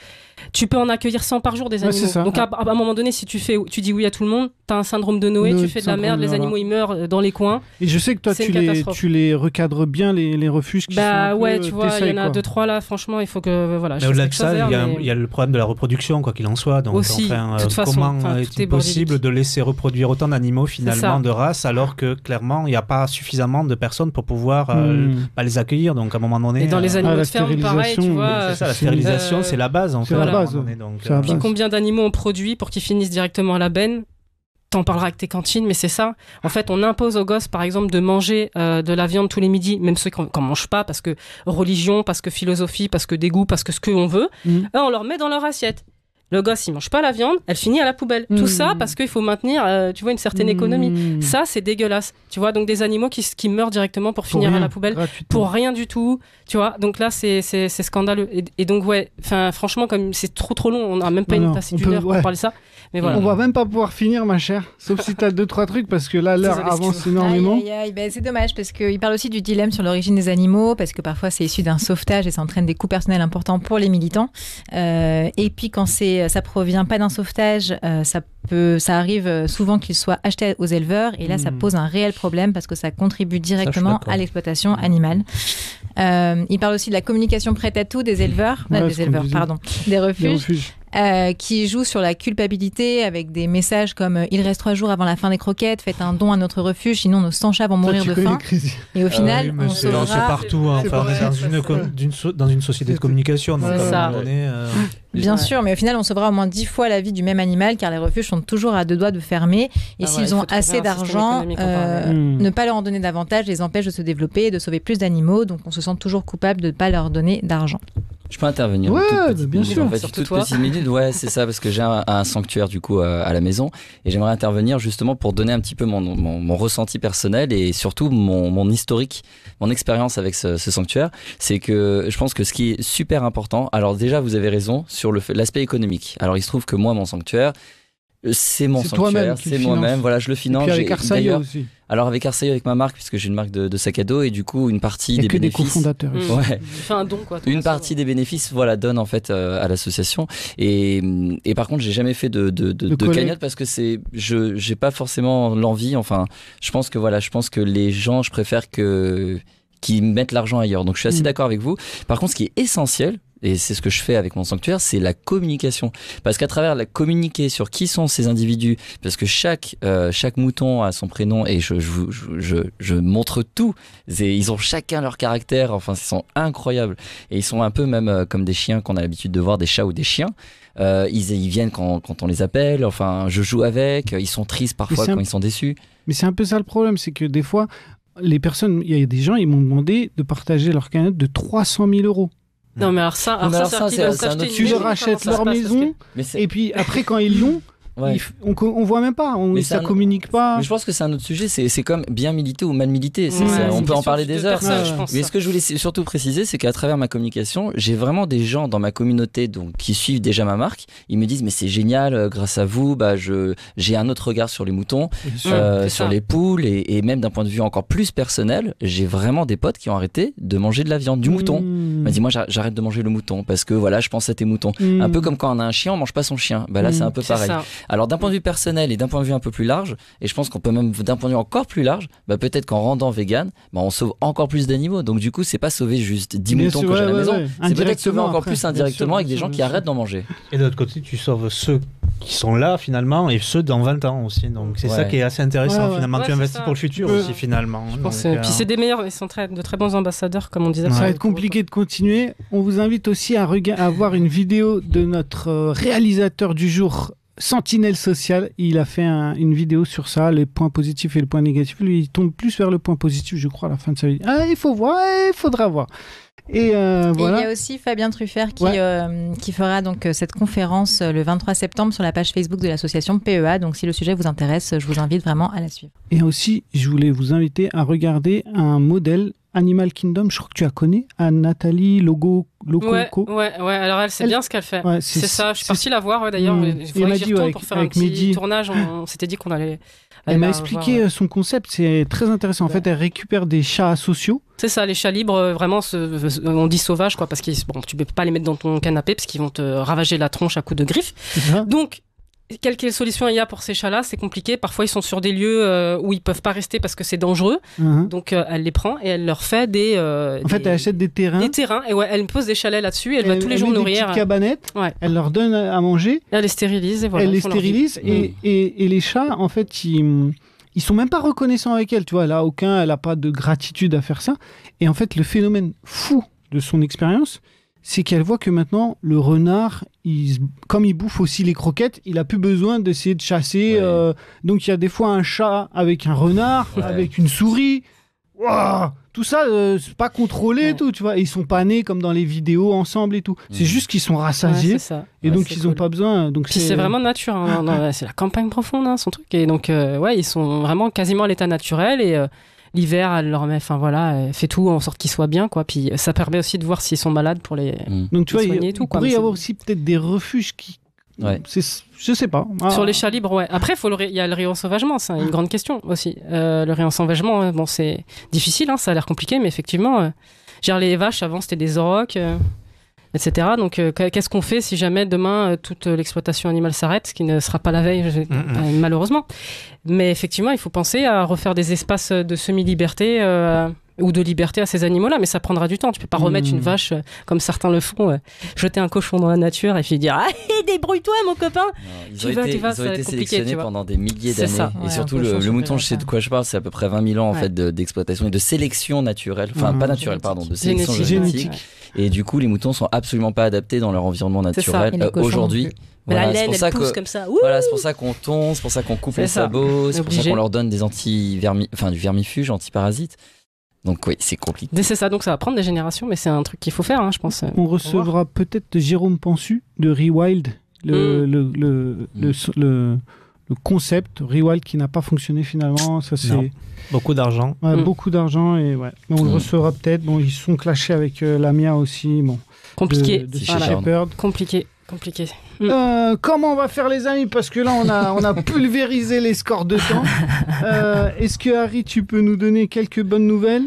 tu peux en accueillir 100 par jour des Ouais, animaux. ça. Donc, à, à un moment donné, si tu, fais, tu dis oui à tout le monde, t'as un syndrome de Noé, Le tu fais de la merde, les voilà. animaux, ils meurent euh, dans les coins. et je sais que toi tu les tu les recadres bien les, les refuges qui sont bah peu, ouais, euh, tu vois, il y en a quoi. deux, trois là, franchement, il faut que. Voilà, je Mais au-delà de ça, il y, a, mais- y a le problème de la reproduction, quoi qu'il en soit. Donc, Aussi, enfin, de toute euh, façon, comment enfin, est-il est possible de laisser reproduire autant d'animaux finalement de races alors que clairement il n'y a pas suffisamment de personnes pour pouvoir euh, Hmm. bah, les accueillir Donc à un moment donné, Et dans les euh, animaux Ah, la de ferme, pareil, tu stérilisation, vois. c'est ça, la stérilisation, euh, c'est la base en c'est fait. la à un base, moment donné, donc, c'est la euh, base. Puis combien d'animaux on produit pour qu'ils finissent directement à la benne? T'en parleras avec tes cantines, mais c'est ça. En fait, on impose aux gosses, par exemple, de manger euh, de la viande tous les midis, même ceux qu'on qu'on mange pas, parce que religion, parce que philosophie, parce que dégoût, parce que ce qu'on veut. Là, on leur met dans leur assiette. Le gosse, il mange pas la viande, elle finit à la poubelle. Tout ça parce qu'il faut maintenir, euh, tu vois, une certaine économie. Mmh. Ça, c'est dégueulasse. Tu vois, donc des animaux qui, meurent directement pour, Pour finir à la poubelle pour rien du tout, tu vois. Donc là, c'est scandaleux. Et, et donc ouais, enfin franchement, comme c'est trop trop long, on n'a même pas Non, une tasse d'une heure pour parler de ça. Mais voilà. On va même pas pouvoir finir, ma chère. Sauf si t'as deux, trois trucs, parce que là, [LAUGHS] l'heure avance énormément. Aïe, aïe, aïe. Ben, c'est dommage parce qu'il parle aussi du dilemme sur l'origine des animaux, parce que parfois c'est issu d'un sauvetage et ça entraîne des coûts personnels importants pour les militants. Euh, et puis quand c'est, ça provient pas d'un sauvetage, euh, ça peut, ça arrive euh, souvent qu'il soit acheté aux éleveurs et là ça Hmm. pose un réel problème parce que ça contribue directement à l'exploitation animale. Euh, il parle aussi de la communication prête à tout des éleveurs, Ouais, des éleveurs, pardon, des refuges. Euh, qui joue sur la culpabilité avec des messages comme euh, il reste trois jours avant la fin des croquettes, faites un don à notre refuge, sinon nos 100 chats vont mourir de faim. Et au Ah final, oui, mais on sauvera. partout. hein. Enfin, on est pareil. dans une, co- d'une so- dans une société de communication. Donc, ça. donné, euh, Bien Ouais. sûr, mais au final, on sauvera au moins 10 fois la vie du même animal car les refuges sont toujours à deux doigts de fermer. Et Ah s'ils ont assez d'argent, euh. Hmm. ne pas leur en donner davantage les empêche de se développer et de sauver plus d'animaux. Donc on se sent toujours coupable de ne pas leur donner d'argent. Je peux intervenir Ouais, bah, petite bien minute, sûr. en fait, Surtout toute toi. petite minute. Ouais, c'est ça, parce que j'ai un, un sanctuaire du coup euh, à la maison et j'aimerais intervenir justement pour donner un petit peu mon, mon, mon ressenti personnel et surtout mon, mon historique, mon expérience avec ce, ce sanctuaire. C'est que je pense que ce qui est super important, alors déjà vous avez raison sur l'aspect économique. Alors il se trouve que moi, mon sanctuaire, c'est mon C'est toi-même sanctuaire, c'est moi-même, voilà, je le Et finance. puis avec aussi. alors avec Arsaillot, avec ma marque, puisque j'ai une marque de, de sac à dos et du coup une partie Il n'y a des que des bénéfices. cofondateurs. Mm. ici. Ouais. Un don, quoi. Une façon. partie des bénéfices, voilà, donne en fait euh, à l'association. Et, et par contre, j'ai jamais fait de, de, cagnotte parce que c'est, je, j'ai pas forcément l'envie. Enfin, je pense que voilà, je pense que les gens, je préfère que qui mettent l'argent ailleurs. Donc, je suis assez Mm. d'accord avec vous. Par contre, ce qui est essentiel. Et c'est ce que je fais avec mon sanctuaire, c'est la communication. Parce qu'à travers la communiquer sur qui sont ces individus, parce que chaque euh, chaque mouton a son prénom et je je, je, montre tout. Et ils ont chacun leur caractère. Enfin, ils sont incroyables. Et ils sont un peu même euh, comme des chiens qu'on a l'habitude de voir, des chats ou des chiens. Euh, ils, ils viennent quand, quand on les appelle. Enfin, je joue avec. Ils sont tristes parfois un- quand ils sont déçus. Mais c'est un peu ça le problème, c'est que des fois, les personnes, il y a des gens, ils m'ont demandé de partager leur cagnotte de 300 000 euros. Non, mais alors ça, alors ça, ça, c'est un autre sujet. leur maison, leur et puis après, quand ils l'ont, [LAUGHS] ouais. ils on, on voit même pas, on, Mais ça c'est un- communique pas. Mais je pense que c'est un autre sujet. C'est c'est comme bien militer ou mal militer. C'est- Ouais, c'est- c'est on peut en parler de des heures. je pense, Mais ça. ce que je voulais surtout préciser, c'est qu'à travers ma communication, j'ai vraiment des gens dans ma communauté donc, qui suivent déjà ma marque. Ils me disent mais c'est génial, euh, grâce à vous, bah, je j'ai un autre regard sur les moutons, euh, c'est sur ça. les poules et, et même d'un point de vue encore plus personnel, j'ai vraiment des potes qui ont arrêté de manger de la viande, du mouton. Mmh. Il m'a dit moi j'ar- j'arrête de manger le mouton parce que voilà je pense à tes moutons. Mmh. Un peu comme quand on a un chien, on mange pas son chien. Bah là c'est Mm. un peu C'est pareil. ça. Alors d'un point de vue personnel et d'un point de vue un peu plus large, et je pense qu'on peut même d'un point de vue encore plus large, bah peut-être qu'en rendant vegan, bah on sauve encore plus d'animaux. Donc du coup c'est pas sauver juste 10 Bien moutons sûr, que j'ai à ouais, la maison, ouais. c'est peut-être sauver encore après, plus indirectement sûr, avec des gens qui arrêtent d'en manger. Et de l'autre côté, tu sauves ceux qui sont là finalement et ceux dans 20 ans aussi. Donc c'est ça qui est assez intéressant Ouais, ouais. finalement. Ouais, tu investis ça. pour le futur aussi finalement. Je pense, Donc, euh, Puis c'est des meilleurs, ils sont très, de très bons ambassadeurs, comme on disait. Ça va être compliqué de continuer. On vous invite aussi à, à voir une vidéo de notre euh, réalisateur du jour, Sentinelle Social. Il a fait un- une vidéo sur ça, les points positifs et le point négatif. Lui, il tombe plus vers le point positif, je crois, à la fin de sa vie. Ah, il faut voir, il faudra voir. Et euh, Et voilà. il y a aussi Fabien Truffert qui, Ouais. euh, qui fera donc euh, cette conférence euh, le 23 septembre sur la page Facebook de l'association PEA. Donc si le sujet vous intéresse, je vous invite vraiment à la suivre. Et aussi, je voulais vous inviter à regarder un modèle Animal Kingdom. Je crois que tu la connais, à Nathalie Logo Loco. Ouais, ouais, ouais. Alors elle, Elle- bien ce qu'elle fait. Ouais, C'est ça. Je suis partie la voir ouais, d'ailleurs. Mm. Il faudrait que m'a j'y dit, retourne pour faire un petit Mehdi. tournage. On, on s'était dit qu'on allait. Elle m'a expliqué voir. euh, son concept, c'est très intéressant. En fait, elle récupère des chats sociaux. C'est ça, les chats libres, euh, vraiment, on dit sauvages, quoi, parce que bon, tu peux pas les mettre dans ton canapé parce qu'ils vont te ravager la tronche à coups de griffes. Donc, quelle, quelle solution il y a pour ces chats-là C'est compliqué. Parfois, ils sont sur des lieux euh, où ils peuvent pas rester parce que c'est dangereux. Hein. Donc, euh, elle les prend et elle leur fait des. euh, En fait, elle achète des terrains. des terrains. Et ouais, elle pose des chalets là-dessus. Elle, va tous les jours nourrir. Des petites cabanettes. Ouais. Elle leur donne à manger. Elle les stérilise et voilà. elle les stérilise. Et, et, et les chats, en fait, ils, ils sont même pas reconnaissants avec elle. Tu vois, elle a aucun, elle a pas de gratitude à faire ça. Et en fait, le phénomène fou de son expérience, c'est qu'elle voit que maintenant, le renard, il, comme il bouffe aussi les croquettes, il a plus besoin d'essayer de chasser. Ouais. euh, donc, il y a des fois un chat avec un renard, Ouais. avec une souris. Ouah tout ça, euh, c'est pas contrôlé et Ouais. tout, tu vois. Et ils sont pas nés comme dans les vidéos ensemble et tout. C'est Mhm. juste qu'ils sont rassasiés et Ouais, donc ils ont cool. pas besoin. Donc Puis c'est vraiment nature, hein, c'est la campagne profonde, hein, son truc. Et donc, euh, ouais, ils sont vraiment quasiment à l'état naturel. Et euh, l'hiver, elle leur met, enfin voilà, elle fait tout en sorte qu'ils soient bien, quoi. Puis ça permet aussi de voir s'ils sont malades pour les. Mm. Donc tu vois, il, soigner et il tout, quoi, pourrait y avoir aussi peut-être des refuges qui. Ouais. C'est, je sais pas. Ah. Sur les chats libres, ouais. Après, le il y a le réensauvagement, c'est une grande question aussi. Euh, le réensauvagement, euh, bon, c'est difficile, hein, ça a l'air compliqué, mais effectivement, euh, genre les vaches, avant, c'était des aurochs, euh, etc. Donc, euh, qu'est-ce qu'on fait si jamais demain, euh, toute l'exploitation animale s'arrête, ce qui ne sera pas la veille, je- euh, malheureusement. Mais effectivement, il faut penser à refaire des espaces de semi-liberté. euh, ou de liberté à ces animaux-là, mais ça prendra du temps. Tu peux pas remettre une vache euh, comme certains le font, euh, jeter un cochon dans la nature et puis dire [LAUGHS] ah débrouille-toi mon copain. Non, ils Tu ont vas- été, tu vas, ils ça ont été sélectionnés pendant des milliers d'années. Et surtout, le, mouton, je sais de quoi je parle, c'est à peu près 20 000 ans en fait de- d'exploitation et de sélection naturelle. Enfin, Mhm. pas naturelle, pardon, de sélection Génétique. génétique. Et du coup, les moutons sont absolument pas adaptés dans leur environnement naturel euh, aujourd'hui. Voilà, la c'est laine, pour elle ça pousse que- comme ça. Ouh Voilà, c'est pour ça qu'on tombe, c'est pour ça qu'on coupe les ça. sabots, c'est pour ça qu'on leur donne des anti-vermi, enfin du vermifuge, antiparasites. Donc oui, c'est compliqué. C'est ça, donc ça va prendre des générations, mais c'est un truc qu'il faut faire, hein, je pense. On recevra peut-être Jérôme Pensu de Rewild, le, Mm. le, le, le, le- le concept Rewild qui n'a pas fonctionné finalement. Ça, c'est. Beaucoup d'argent. ouais, Mm. beaucoup d'argent et ouais. Mais on le recevra peut-être. Bon, ils sont clashés avec euh, Lamia aussi. Bon, Compliqué. de, de. Compliqué. Compliqué. Euh, comment on va faire les amis? Parce que là on a, on a [LAUGHS] pulvérisé les scores de temps. Euh, Est-ce que Harry tu peux nous donner quelques bonnes nouvelles?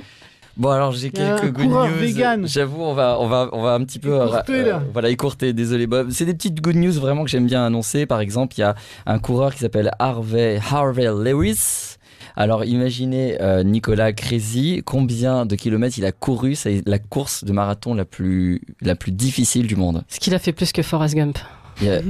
Bon alors j'ai un quelques good news. J'avoue on va on va on va un petit peu Écourter, euh, là. voilà écourter. Désolé Bob. C'est des petites good news vraiment que j'aime bien annoncer. Par exemple il y a un coureur qui s'appelle Harvey Harvey Lewis. Alors imaginez euh, Nicolas Crazy, combien de kilomètres il a couru C'est la course de marathon la plus la plus difficile du monde? Est-ce qu'il a fait plus que Forrest Gump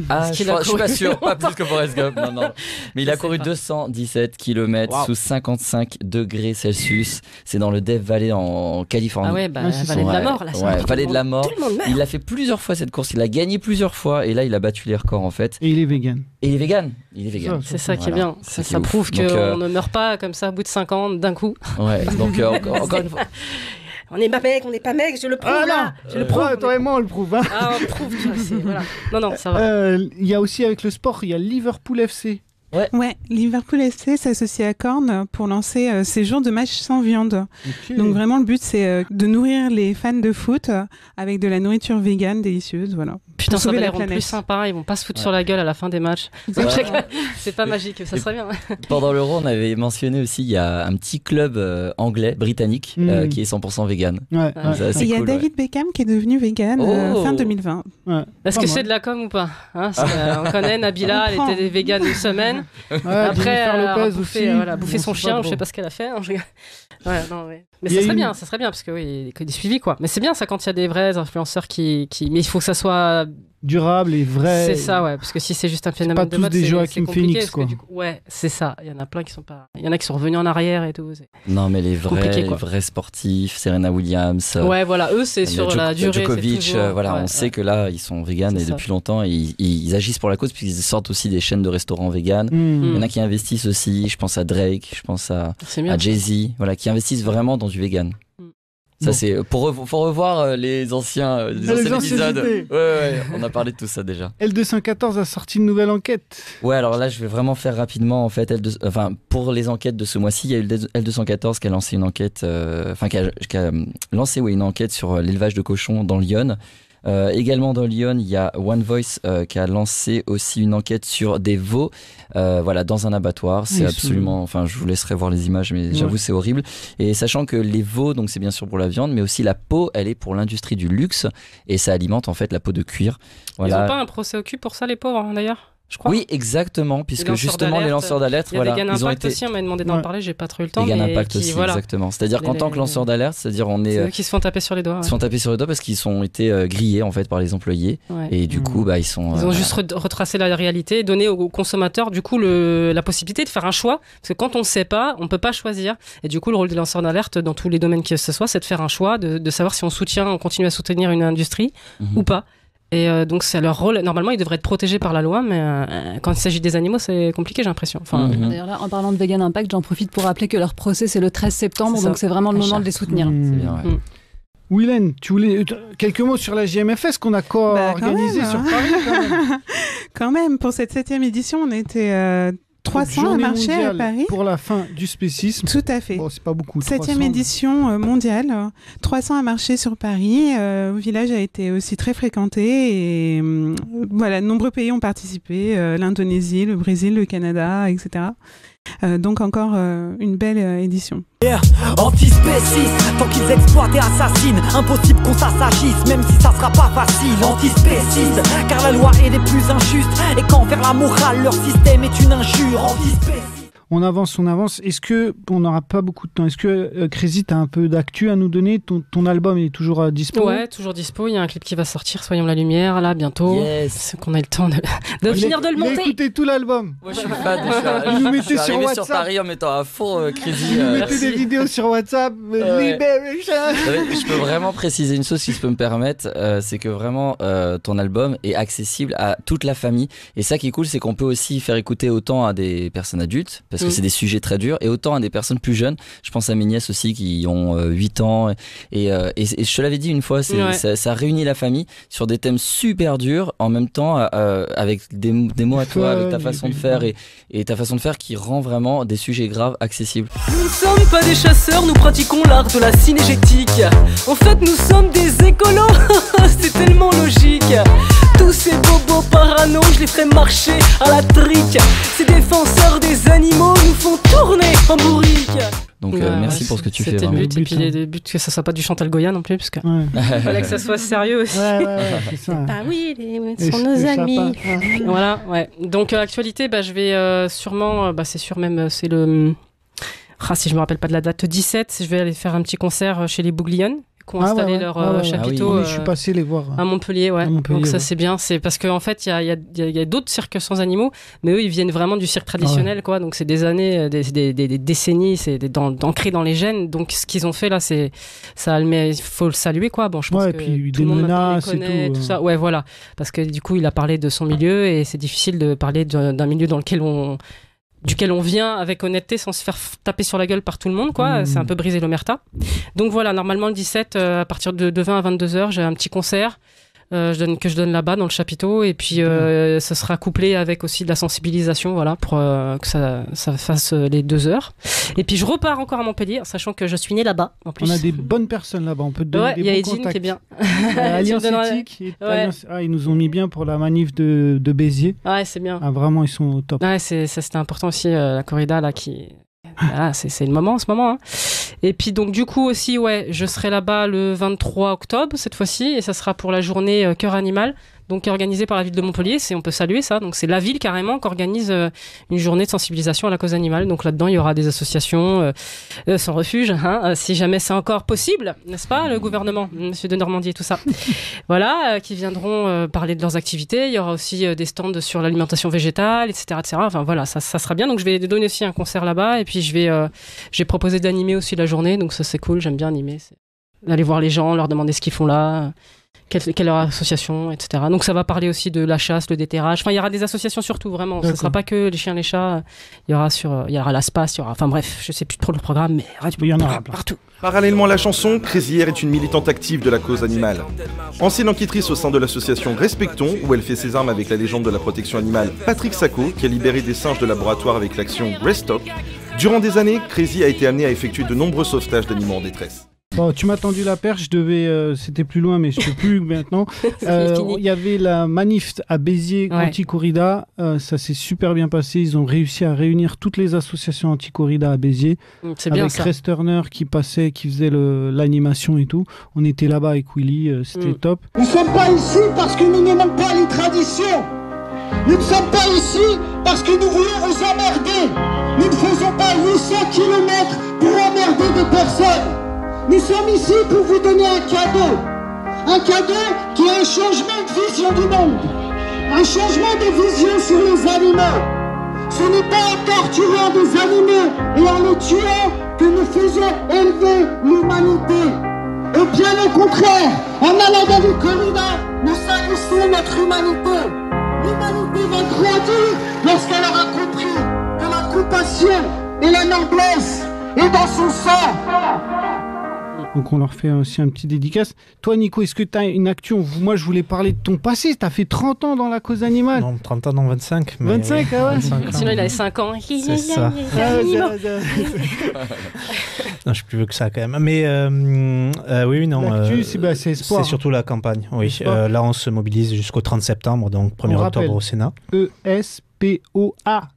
Ah, je, crois- je suis pas sûr, pas plus que Forrest Gump. Non, non. Mais il a couru pas. 217 km Wow. sous 55 degrés Celsius. C'est dans le Death Valley en Californie. Ah ouais, bah, Ouais, c'est Vallée de la mort, là. ouais, Vallée de la mort. Il a fait plusieurs fois cette course, il a gagné plusieurs fois et là il a battu les records en fait. Et il est vegan. Et il est vegan, il est vegan. C'est ça qui est bien. Ça, prouve qu'on euh, ne meurt pas comme ça au bout de 5 ans d'un coup. Ouais, donc euh, encore, encore [LAUGHS] une fois. On n'est pas mec, on n'est pas mec, je le prouve Ah là. non Je le prouve. Ouais, Toi et moi on le prouve. hein. Ah, on le prouve, tu vois, c'est- voilà. Non, non, ça va. Euh, Il y a aussi avec le sport, il y a Liverpool FC. Ouais, Liverpool FC s'associe à Korn pour lancer euh, ces jours de match sans viande. Donc vraiment le but c'est euh, de nourrir les fans de foot euh, avec de la nourriture végane délicieuse, voilà. Putain, ça va les rendre plus sympas. Ils vont pas se foutre Ouais. sur la gueule à la fin des matchs. [LAUGHS] C'est pas magique, ça serait bien. ouais. Pendant l'Euro, on avait mentionné aussi, il y a un petit club euh, anglais, britannique, euh, Mm. qui est 100% vegan. Ouais, ouais. Il y a cool, ouais. David Beckham qui est devenu vegan euh, Oh. fin 2020. ouais. Est-ce que c'est de la com ou pas Hein, euh, On connaît Nabila, elle était végane une semaine. Après, Jennifer a Lopez aussi. euh, voilà, On son chien, je sais pas ce qu'elle a fait. hein, je rigole. Ouais, non, ouais. Mais ça serait une- bien, ça serait bien, parce que oui, il y a des suivis, quoi. Mais c'est bien ça quand il y a des vrais influenceurs qui, qui. Mais il faut que ça soit. Durable et vrai. C'est ça, ouais. Parce que si c'est juste un phénomène pas de tous mode, des compliqué, Phoenix, que quoi. coup- ouais, c'est ça. Il y en a plein qui sont pas. Il y en a qui sont revenus en arrière et tout. Non, mais les vrais, les vrais sportifs, Serena Williams. euh, Ouais, voilà, eux, c'est sur la durée. Djokovic, toujours- euh, voilà, ouais, on ouais. sait que là, ils sont véganes et ça. depuis longtemps, et ils, ils agissent pour la cause puisqu'ils sortent aussi des chaînes de restaurants véganes. Hmm. Il y en a qui investissent aussi, je pense à Drake, je pense à, à Jay-Z, voilà, qui investissent vraiment dans du vegan. Mm. Ça, Bon. c'est pour, revo- faut revoir euh, les anciens, euh, les Ah, les anciens épisodes. Ouais, ouais, on a parlé de tout ça déjà. [LAUGHS] L214 a sorti une nouvelle enquête. Ouais, alors là, je vais vraiment faire rapidement. En fait, L2, enfin, pour les enquêtes de ce mois-ci, il y a eu le L214 qui a lancé une enquête, euh, enfin, qui a, qui a, euh, lancé oui, une enquête sur euh, l'élevage de cochons dans Lyon. Euh, également dans Lyon, il y a One Voice euh, qui a lancé aussi une enquête sur des veaux, euh, voilà, dans un abattoir. C'est Ils absolument, enfin, je vous laisserai voir les images, mais j'avoue c'est horrible. Et sachant que les veaux, donc c'est bien sûr pour la viande, mais aussi la peau, elle est pour l'industrie du luxe et ça alimente en fait la peau de cuir. Ils Voilà. ont pas un procès au cul pour ça, les pauvres, hein, d'ailleurs? Je crois. Oui, exactement, puisque justement les lanceurs d'alerte, Il y a voilà, Vegan ils ont Impact été aussi, on m'a demandé d'en Ouais. parler, j'ai pas trop eu le temps. Vegan mais Impact qui, aussi, voilà. exactement. C'est-à-dire qu'en tant que lanceur d'alerte, c'est-à-dire on est, euh, eux qui se font taper sur les doigts. ils ouais. se font taper sur les doigts parce qu'ils ont été euh, grillés en fait par les employés Ouais. et du Mm. coup bah ils sont. Ils ont euh, juste re- retracé la réalité donné aux consommateurs du coup le, la possibilité de faire un choix. Parce que quand on ne sait pas, on peut pas choisir. Et du coup, le rôle des lanceurs d'alerte dans tous les domaines que ce soit, c'est de faire un choix, de, de savoir si on soutient, on continue à soutenir une industrie mhm. ou pas. Et euh, donc c'est leur rôle. Normalement, ils devraient être protégés par la loi, mais euh, quand il s'agit des animaux, c'est compliqué, j'ai l'impression. Enfin, Mhm. D'ailleurs là, en parlant de Vegan Impact, j'en profite pour rappeler que leur procès c'est le 13 septembre, donc c'est vraiment le moment de les soutenir. Hmm. C'est bien, ouais. Willen, tu voulais euh, quelques mots sur la JMFS qu'on a Bah, quand co-organisé même, sur hein. Paris quand même? [LAUGHS] Quand même, pour cette septième édition, on était euh, 300 à marcher à Paris. Pour la fin du spécisme. Tout à fait. Bon, c'est pas beaucoup. Septième 300. édition euh, mondiale, euh, 300 à marcher sur Paris. Euh, le village a été aussi très fréquenté et euh, voilà, de nombreux pays ont participé, euh, l'Indonésie, le Brésil, le Canada, etc. Euh, donc encore euh, une belle euh, édition. Antispécistes, tant qu'ils exploitent et assassinent Impossible qu'on s'assagisse, même si ça sera pas facile. Antispécistes, car la loi est des plus injustes Et qu'envers la morale, leur système est une injure. Antispécistes On avance, on avance. Est-ce que on n'aura pas beaucoup de temps Est-ce que euh, Crazy, t'as un peu d'actu à nous donner? Ton, ton album est toujours à dispo? Ouais, toujours dispo. Il y a un clip qui va sortir, Soyons la lumière, là, bientôt. Yes. Qu'on ait le temps de, [LAUGHS] de a- finir de le a monter. écouté tout l'album. Moi je suis fan, [LAUGHS] je suis, nous je suis sur arrivé sur WhatsApp. Paris en mettant à fond euh, Crazy. Vous euh, mettez des vidéos sur WhatsApp. [LAUGHS] euh. Liberation. Je peux vraiment préciser une chose, si je peux me permettre, euh, c'est que vraiment euh, ton album est accessible à toute la famille. Et ça qui est cool, c'est qu'on peut aussi faire écouter autant à des personnes adultes, parce parce que Mm. c'est des sujets très durs. Et autant à des personnes plus jeunes, je pense à mes nièces aussi qui ont euh, 8 ans. Et, euh, et, et je te l'avais dit une fois, Ouais. ça, ça réunit la famille sur des thèmes super durs, en même temps euh, avec des, des mots à toi, avec ta façon de faire et, et ta façon de faire qui rend vraiment des sujets graves accessibles. Nous ne sommes pas des chasseurs, nous pratiquons l'art de la cinégétique. En fait, nous sommes des écolos, [LAUGHS] c'est tellement logique. Tous ces bobos parano, je les ferai marcher à la trique. Ces défenseurs des animaux nous font tourner en bourrique. Donc Ouais, euh, ouais, merci pour ce que tu fais. C'était le vraiment. but, et puis le but que ça soit pas du Chantal Goya non plus, parce que Ouais. [LAUGHS] fallait que ça soit sérieux aussi. Ouais, ouais, ouais, [LAUGHS] c'est ça. Bah oui, les, Les- sont nos les amis. Voilà, ouais. Donc euh, actualité, bah, je vais euh, sûrement, bah, c'est sûr même, c'est le, ah, si je me rappelle pas de la date, 17, je vais aller faire un petit concert chez les Bouglione, qui ont Ah installé ouais. leur Ah euh, ouais, chapiteau. Oui, je suis euh, passé les voir. à Montpellier, ouais. À Montpellier, Donc ça c'est bien, c'est parce qu'en fait il y a, y y d'autres cirques sans animaux, mais eux ils viennent vraiment du cirque traditionnel, quoi. Donc c'est des années, euh, des, des- des- des décennies, c'est ancré dans les gènes. Donc ce qu'ils ont fait là, c'est ça, mais il faut le saluer, quoi. Bon, je pense et que puis tout des le monde menaces et tout, tout euh. ça. Ouais, voilà, parce que du coup il a parlé de son milieu et c'est difficile de parler d'un milieu dans lequel on duquel on vient avec honnêteté sans se faire taper sur la gueule par tout le monde, quoi. C'est un peu briser l'omerta. Donc voilà, normalement le 17, euh, à partir de, de 20 à 22 heures, j'ai un petit concert. Euh, je donne, que je donne là-bas dans le chapiteau et puis euh, ça sera couplé avec aussi de la sensibilisation voilà pour euh, que ça, ça fasse euh, les deux heures et puis je repars encore à Montpellier sachant que je suis né là-bas en plus On a des bonnes personnes là-bas, on peut te donner ouais des il y a bons Edine contacts. qui est bien [LAUGHS] Alliance Éthique, et Ouais. Alliance- ah, ils nous ont mis bien pour la manif de, de Béziers. ouais c'est bien Ah, vraiment, ils sont au top. Ouais, c'est, ça c'était important aussi, la corrida là qui. Voilà, c'est, c'est le moment en ce moment. hein. Et puis donc du coup aussi, ouais, je serai là-bas le 23 octobre cette fois-ci et ça sera pour la journée euh, Cœur Animal, donc qui est organisée par la ville de Montpellier. C'est, on peut saluer ça. Donc c'est la ville carrément qui organise euh, une journée de sensibilisation à la cause animale. Donc là-dedans, il y aura des associations euh, euh, sans refuge, hein, si jamais c'est encore possible, n'est-ce pas, le gouvernement, Monsieur de Normandie et tout ça. [LAUGHS] voilà, euh, qui viendront euh, parler de leurs activités. Il y aura aussi des stands sur l'alimentation végétale, etc., etc. Enfin voilà, ça, ça sera bien. Donc je vais donner aussi un concert là-bas et puis je vais, j'ai proposé d'animer aussi la journée. Donc ça c'est cool, j'aime bien animer. D'aller voir les gens, leur demander ce qu'ils font là. Quelle, quelle est leur association, etc. Donc ça va parler aussi de la chasse, le déterrage. Enfin, il y aura des associations surtout, vraiment. Ce ne sera pas que les chiens, les chats. Il y aura sur, il y aura l'espace, il y aura. Enfin bref, je sais plus trop le programme, mais Il y en aura partout. Parallèlement à la chanson, Crazière est une militante active de la cause animale. Ancienne enquêtrice au sein de l'association Respectons, où elle fait ses armes avec la légende de la protection animale Patrick Sacco, qui a libéré des singes de laboratoire avec l'action Restock. Durant des années, Crazy a été amenée à effectuer de nombreux sauvetages d'animaux en détresse. Bon, tu m'as tendu la perche, je devais, euh, c'était plus loin, mais je peux plus [LAUGHS] maintenant. Euh. Il y avait la manif à Béziers Ouais. anti-corrida, euh, ça s'est super bien passé. Ils ont réussi à réunir toutes les associations anti-corrida à Béziers, Mm, C'est bien avec ça. Chris Turner qui passait, qui faisait l'animation et tout. On était là-bas avec Willy, euh, c'était Mm. top. Nous ne sommes pas ici parce que nous n'aimons pas les traditions. Nous ne sommes pas ici parce que nous voulons vous emmerder. Nous ne faisons pas 800 km pour emmerder des personnes. Nous sommes ici pour vous donner un cadeau. Un cadeau qui est un changement de vision du monde. Un changement de vision sur les animaux. Ce n'est pas en torturant des animaux et en les tuant que nous faisons élever l'humanité. Et bien au contraire, en allant dans les corridors, nous salissons notre humanité. L'humanité va grandir lorsqu'elle aura compris que la compassion et la noblesse est dans son sang. Donc on leur fait aussi un petit dédicace. Toi Nico, est-ce que tu as une action Moi je voulais parler de ton passé, tu as fait 30 ans dans la cause animale. Non, 30 ans, non, 25. mais 25, oui, ah ouais 25 ans. Sinon, il avait 5 ans. C'est ça. [LAUGHS] Ah, ouais, ça- ça- [LAUGHS] Non, je suis plus vieux que ça quand même. Mais euh, euh, oui, oui, non. L'actu, euh, c'est- bah, c'est espoir. C'est surtout la campagne. Oui. Euh, là, on se mobilise jusqu'au 30 septembre, donc 1er On octobre rappelle. au Sénat. E-S-P-O-A-R.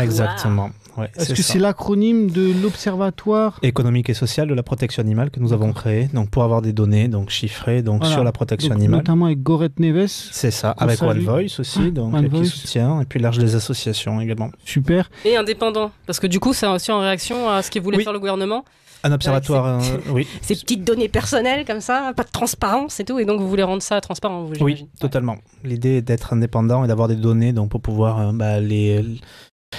Exactement. Ouais, Est-ce que c'est l'acronyme de l'Observatoire économique et social de la protection animale que nous avons créé, donc pour avoir des données donc chiffrées donc Voilà. sur la protection Donc, animale. Notamment avec Gorette Neves. C'est ça, avec One. Voice aussi, donc One euh, qui Voice. soutient, et puis large des associations également. Super. Et indépendant. Parce que du coup, c'est aussi en réaction à ce qu'il voulait Oui. faire le gouvernement. Un observatoire, euh, oui, [LAUGHS] Ces petites données personnelles comme ça, pas de transparence et tout. Et donc, vous voulez rendre ça transparent, vous, oui, j'imagine. totalement. L'idée est d'être indépendant et d'avoir des données donc pour pouvoir euh, bah, les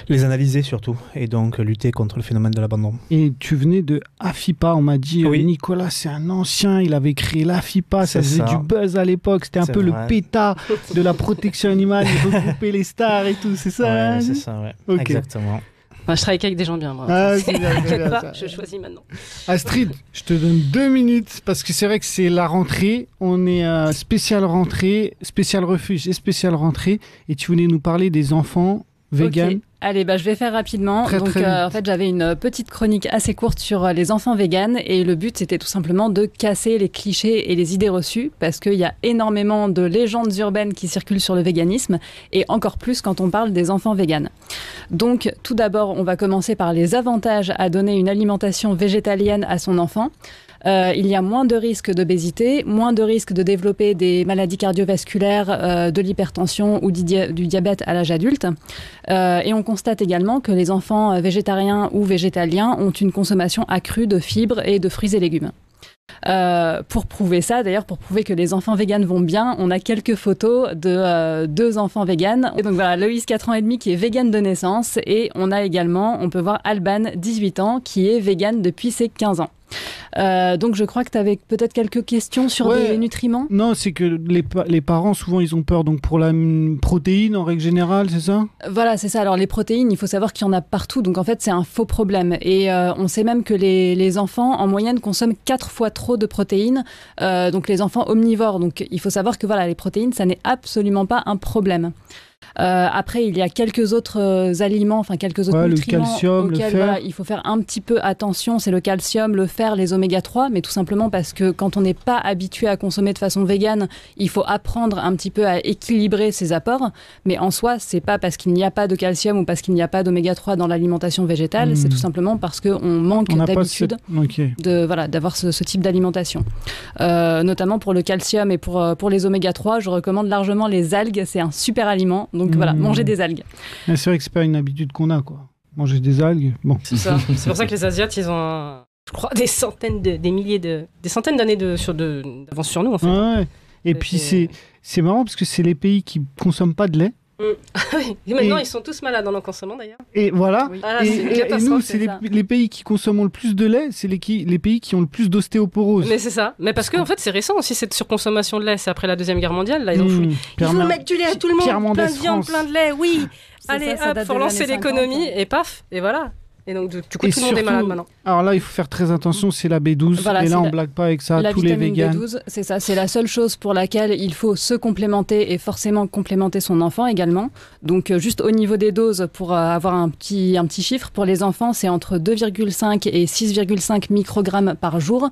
les analyser surtout et donc lutter contre le phénomène de l'abandon. Et tu venais de AFIPA, on m'a dit, euh, Oui. Nicolas, c'est un ancien, il avait créé l'AFIPA, ça faisait ça. du buzz à l'époque, c'était un peu le péta [LAUGHS] de la protection animale, il regroupait les stars et tout, c'est ça Ouais, hein c'est ça, ouais. Exactement. Bah, je travaille avec des gens bien, moi. Ah, [LAUGHS] c'est bien, c'est T'inquiète bien, pas, ça. je choisis maintenant. Astrid, je te donne deux minutes parce que c'est vrai que c'est la rentrée. On est à spécial rentrée, spécial refuge et spécial rentrée. Et tu voulais nous parler des enfants Ok. Allez, bah, je vais faire rapidement. Très, Donc, très euh, en fait, j'avais une petite chronique assez courte sur euh, les enfants véganes et le but, c'était tout simplement de casser les clichés et les idées reçues parce qu'il y a énormément de légendes urbaines qui circulent sur le véganisme et encore plus quand on parle des enfants véganes. Donc, tout d'abord, on va commencer par les avantages à donner une alimentation végétalienne à son enfant. Euh, il y a moins de risques d'obésité, moins de risques de développer des maladies cardiovasculaires, euh, de l'hypertension ou du, dia- du diabète à l'âge adulte. Euh, et on constate également que les enfants végétariens ou végétaliens ont une consommation accrue de fibres et de fruits et légumes. Pour prouver ça, d'ailleurs, pour prouver que les enfants véganes vont bien, on a quelques photos de deux enfants véganes. Donc voilà, Loïs, 4 ans et demi, qui est végane de naissance. Et on a également, on peut voir Alban, 18 ans, qui est végane depuis ses 15 ans. Euh, donc je crois que tu avais peut-être quelques questions sur Ouais. les nutriments. Non, c'est que les, pa- les parents, souvent, ils ont peur donc pour la protéine en règle générale, c'est ça? Voilà, c'est ça. Alors les protéines, il faut savoir qu'il y en a partout. Donc en fait, c'est un faux problème. Et euh, on sait même que les, les enfants, en moyenne, consomment quatre fois trop de protéines. Euh, donc les enfants omnivores. Donc il faut savoir que voilà, les protéines, ça n'est absolument pas un problème. Euh, après, il y a quelques autres euh, aliments, enfin quelques autres Ouais, le nutriments le auxquels fer. voilà, il faut faire un petit peu attention. C'est le calcium, le fer, les oméga 3, mais tout simplement parce que quand on n'est pas habitué à consommer de façon végane, il faut apprendre un petit peu à équilibrer ses apports. Mais en soi, c'est pas parce qu'il n'y a pas de calcium ou parce qu'il n'y a pas d'oméga 3 dans l'alimentation végétale, Hmm. c'est tout simplement parce qu'on manque d'habitude cette- de voilà d'avoir ce, ce type d'alimentation. Euh, notamment pour le calcium et pour, pour les oméga 3, je recommande largement les algues. C'est un super aliment. Donc voilà, Mm. manger des algues. C'est vrai que c'est pas une habitude qu'on a, quoi. Manger des algues, bon. C'est ça. [LAUGHS] C'est pour ça que les Asiates, ils ont, un- je crois, des centaines, de, des milliers de, des centaines d'années de, sur de, d'avance sur nous, en fait. Ouais. Et puis c'est c'est marrant parce que c'est les pays qui consomment pas de lait. Mm. Oui. [LAUGHS] Et maintenant, Et- ils sont tous malades en en consommant d'ailleurs. Et voilà. Ah, là, et, c'est une et- et catastrophe, nous, c'est les, pays qui consomment le plus de lait, c'est les, qui- les pays qui ont le plus d'ostéoporose. Mais c'est ça. Mais parce qu'en en fait, c'est récent aussi cette surconsommation de lait. C'est après la deuxième guerre mondiale. Là, ils ont Mmh. Il faut mettre du lait à tout le monde. Pierre plein de viande, France. plein de lait. Oui. Allez, ça, ça hop, de lancer l'année 50, l'économie hein. et paf, et voilà. Et donc du coup, Et tout le monde est malade maintenant. Alors là, il faut faire très attention, c'est la B12. Voilà, et là, on la- blague pas avec ça, la tous les vitamine véganes. B12, c'est ça, c'est la seule chose pour laquelle il faut se complémenter et forcément complémenter son enfant également. Donc euh, juste au niveau des doses, pour euh, avoir un petit, un petit chiffre, pour les enfants, c'est entre 2,5 et 6,5 microgrammes par jour.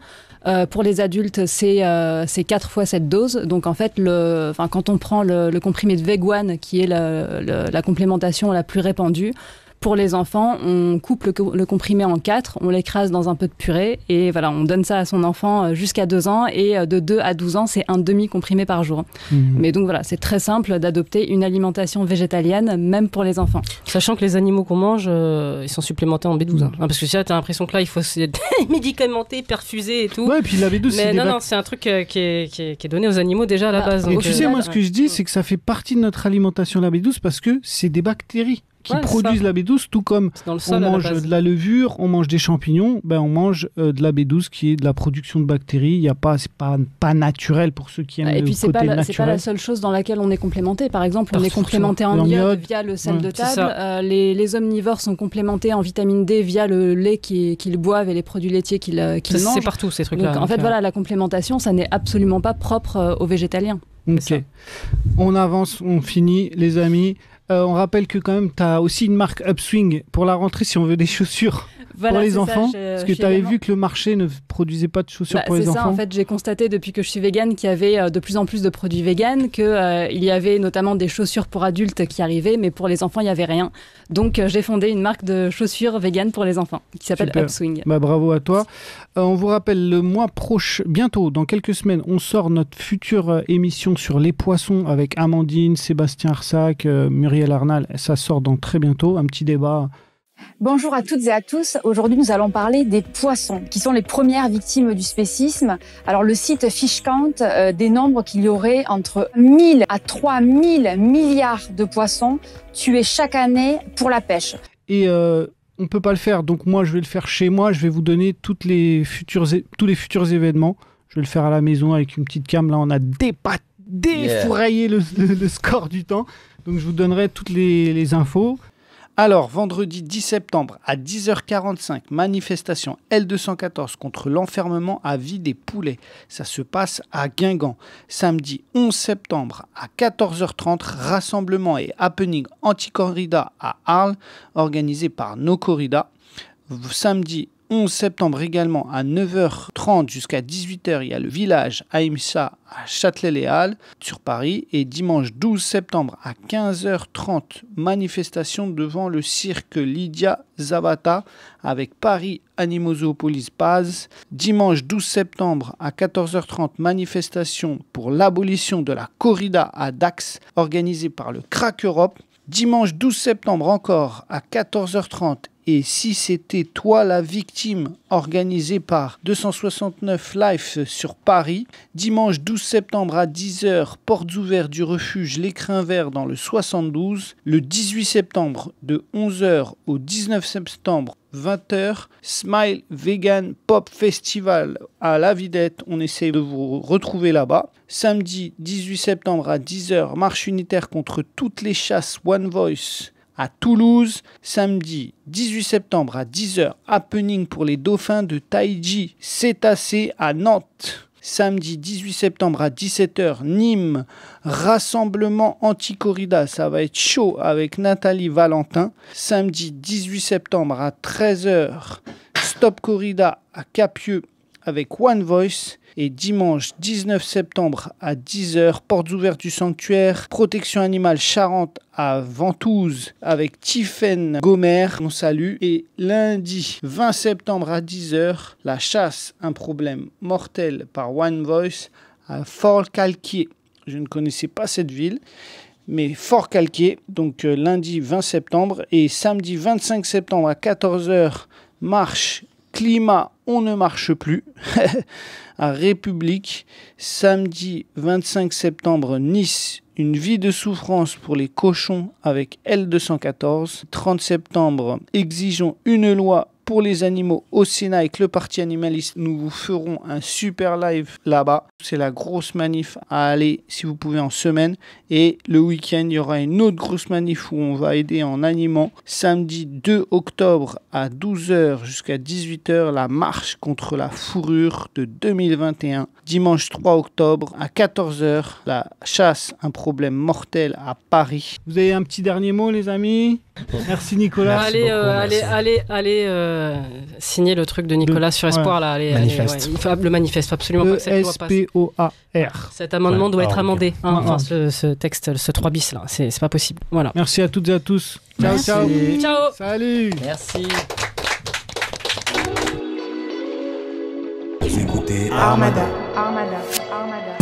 Euh, pour les adultes, c'est c'est 4 fois cette dose. Donc en fait, le, quand on prend le, le comprimé de Veguan, qui est la complémentation la plus répandue, pour les enfants, on coupe le, co- le comprimé en quatre, on l'écrase dans un peu de purée et voilà, on donne ça à son enfant euh, jusqu'à 2 ans et euh, de 2 à 12 ans, c'est un demi-comprimé par jour. Mhm. Mais donc voilà, c'est très simple d'adopter une alimentation végétalienne, même pour les enfants. Sachant que les animaux qu'on mange, euh, ils sont supplémentés en B12. hein. Ah, parce que si là, t'as l'impression que là, il faut se [LAUGHS] médicamenter, perfuser et tout. Ouais, et puis la B12, c'est Mais non, non, c'est un truc euh, qui, est, qui, est, qui est donné aux animaux déjà à la Ah, base. Et donc, tu euh, sais, moi, ce que je dis, c'est que ça fait partie de notre alimentation, la B12, parce que c'est des bactéries qui Ouais, produisent ça. la B12, tout comme dans le on sol, mange base. de la levure, on mange des champignons, ben on mange euh, de la B12 qui est de la production de bactéries. Il y a pas, c'est pas, pas naturel pour ceux qui aiment Et le puis c'est côté pas, la- c'est pas la seule chose dans laquelle on est complémenté. Par exemple, on Par est complémenté en en iode via le sel Ouais. de table. Euh, les, les omnivores sont complémentés en vitamine D via le lait qui- qu'ils boivent et les produits laitiers qu'ils euh, mangent. C'est partout ces trucs-là. Donc, en donc, fait, euh, voilà, la complémentation, ça n'est absolument pas propre euh, aux végétaliens. Ok. On avance, on finit, les amis. Euh, on rappelle que quand même, tu as aussi une marque Upswing pour la rentrée si on veut des [LAUGHS] chaussures Voilà, pour les c'est ça, enfants. parce que tu avais vu que le marché ne produisait pas de chaussures Bah, pour les c'est enfants. ça, en fait, j'ai constaté depuis que je suis végane qu'il y avait euh, de plus en plus de produits véganes, qu'il y avait notamment des chaussures pour adultes qui arrivaient, mais pour les enfants, il n'y avait rien. Donc, euh, j'ai fondé une marque de chaussures véganes pour les enfants qui s'appelle. Upswing. Bah, bravo à toi. Euh, on vous rappelle, le mois prochain, bientôt, dans quelques semaines, on sort notre future euh, émission sur les poissons avec Amandine, Sébastien Arsac, euh, Muriel Arnal. Ça sort dans très bientôt. Un petit débat. Bonjour à toutes et à tous. Aujourd'hui, nous allons parler des poissons, qui sont les premières victimes du spécisme. Alors, le site Fishcount euh, dénombre qu'il y aurait entre 1000 à 3000 milliards de poissons tués chaque année pour la pêche. Et euh, on peut pas le faire. Donc moi, je vais le faire chez moi. Je vais vous donner toutes les futures tous les futurs événements. Je vais le faire à la maison avec une petite cam. Là, on a dépat défouraillé le, le- le score du temps. Donc je vous donnerai toutes les, les infos. Alors, vendredi 10 septembre à 10h45, manifestation L214 contre l'enfermement à vie des poulets. Ça se passe à Guingamp. Samedi 11 septembre à 14h30, rassemblement et happening anti-corrida à Arles, organisé par No Corrida. Samedi 11 septembre également à 9h30 jusqu'à 18h, il y a le village Aïmsa à Châtelet-les-Halles sur Paris. Et dimanche 12 septembre à 15h30, manifestation devant le cirque Lydia Zavata avec Paris Animozoopolis Paz. Dimanche 12 septembre à 14h30, manifestation pour l'abolition de la corrida à Dax organisée par le Crack Europe. Dimanche 12 septembre encore à 14h30 et si c'était toi la victime organisée par 269 Life sur Paris, dimanche 12 septembre à 10h, portes ouvertes du refuge L'écrin vert dans le 72, le 18 septembre de 11h au 19 septembre 20h, Smile Vegan Pop Festival à La Vidette. On essaie de vous retrouver là-bas. Samedi 18 septembre à 10h, marche unitaire contre toutes les chasses One Voice à Toulouse. Samedi 18 septembre à 10h, happening pour les dauphins de Taiji Cétacé à Nantes. Samedi 18 septembre à 17h, Nîmes, rassemblement anti-corrida, ça va être chaud avec Nathalie Valentin. Samedi 18 septembre à 13h, Stop Corrida à Capieux avec One Voice. Et dimanche 19 septembre à 10h, portes ouvertes du sanctuaire, protection animale Charente à Ventouses avec Tiffen Gomer, on salue. Et lundi 20 septembre à 10h, la chasse, un problème mortel par One Voice à Fort-Calquier. Je ne connaissais pas cette ville mais fort calquier, donc euh, lundi 20 septembre et samedi 25 septembre à 14h, marche climat, on ne marche plus. [LAUGHS] à République, samedi 25 septembre, Nice, une vie de souffrance pour les cochons avec L214. 30 septembre, exigeons une loi pour les animaux au Sénat avec le Parti animaliste. Nous vous ferons un super live là-bas. C'est la grosse manif à aller si vous pouvez en semaine. Et le week-end, il y aura une autre grosse manif où on va aider en animant. Samedi 2 octobre à 12h jusqu'à 18h, la marche contre la fourrure de 2021. Dimanche 3 octobre à 14h, la chasse, un problème mortel à Paris. Vous avez un petit dernier mot, les amis? Merci Nicolas. allez, euh, allez, allez, allez, euh, signer le truc de Nicolas sur Espoir là. Allez, Manifeste. allez, ouais, il faut- le manifeste, absolument pas. E-S-P-O-A-R. Cet amendement Ouais. doit être Ah, amendé. hein, Ah, enfin, ah. ce, ce texte, ce 3 bis là, c'est c'est pas possible. Voilà. Merci à toutes et à tous. Ciao, Merci. ciao. Ciao. Salut. Merci. Vous écoutez Armada. Armada. Armada.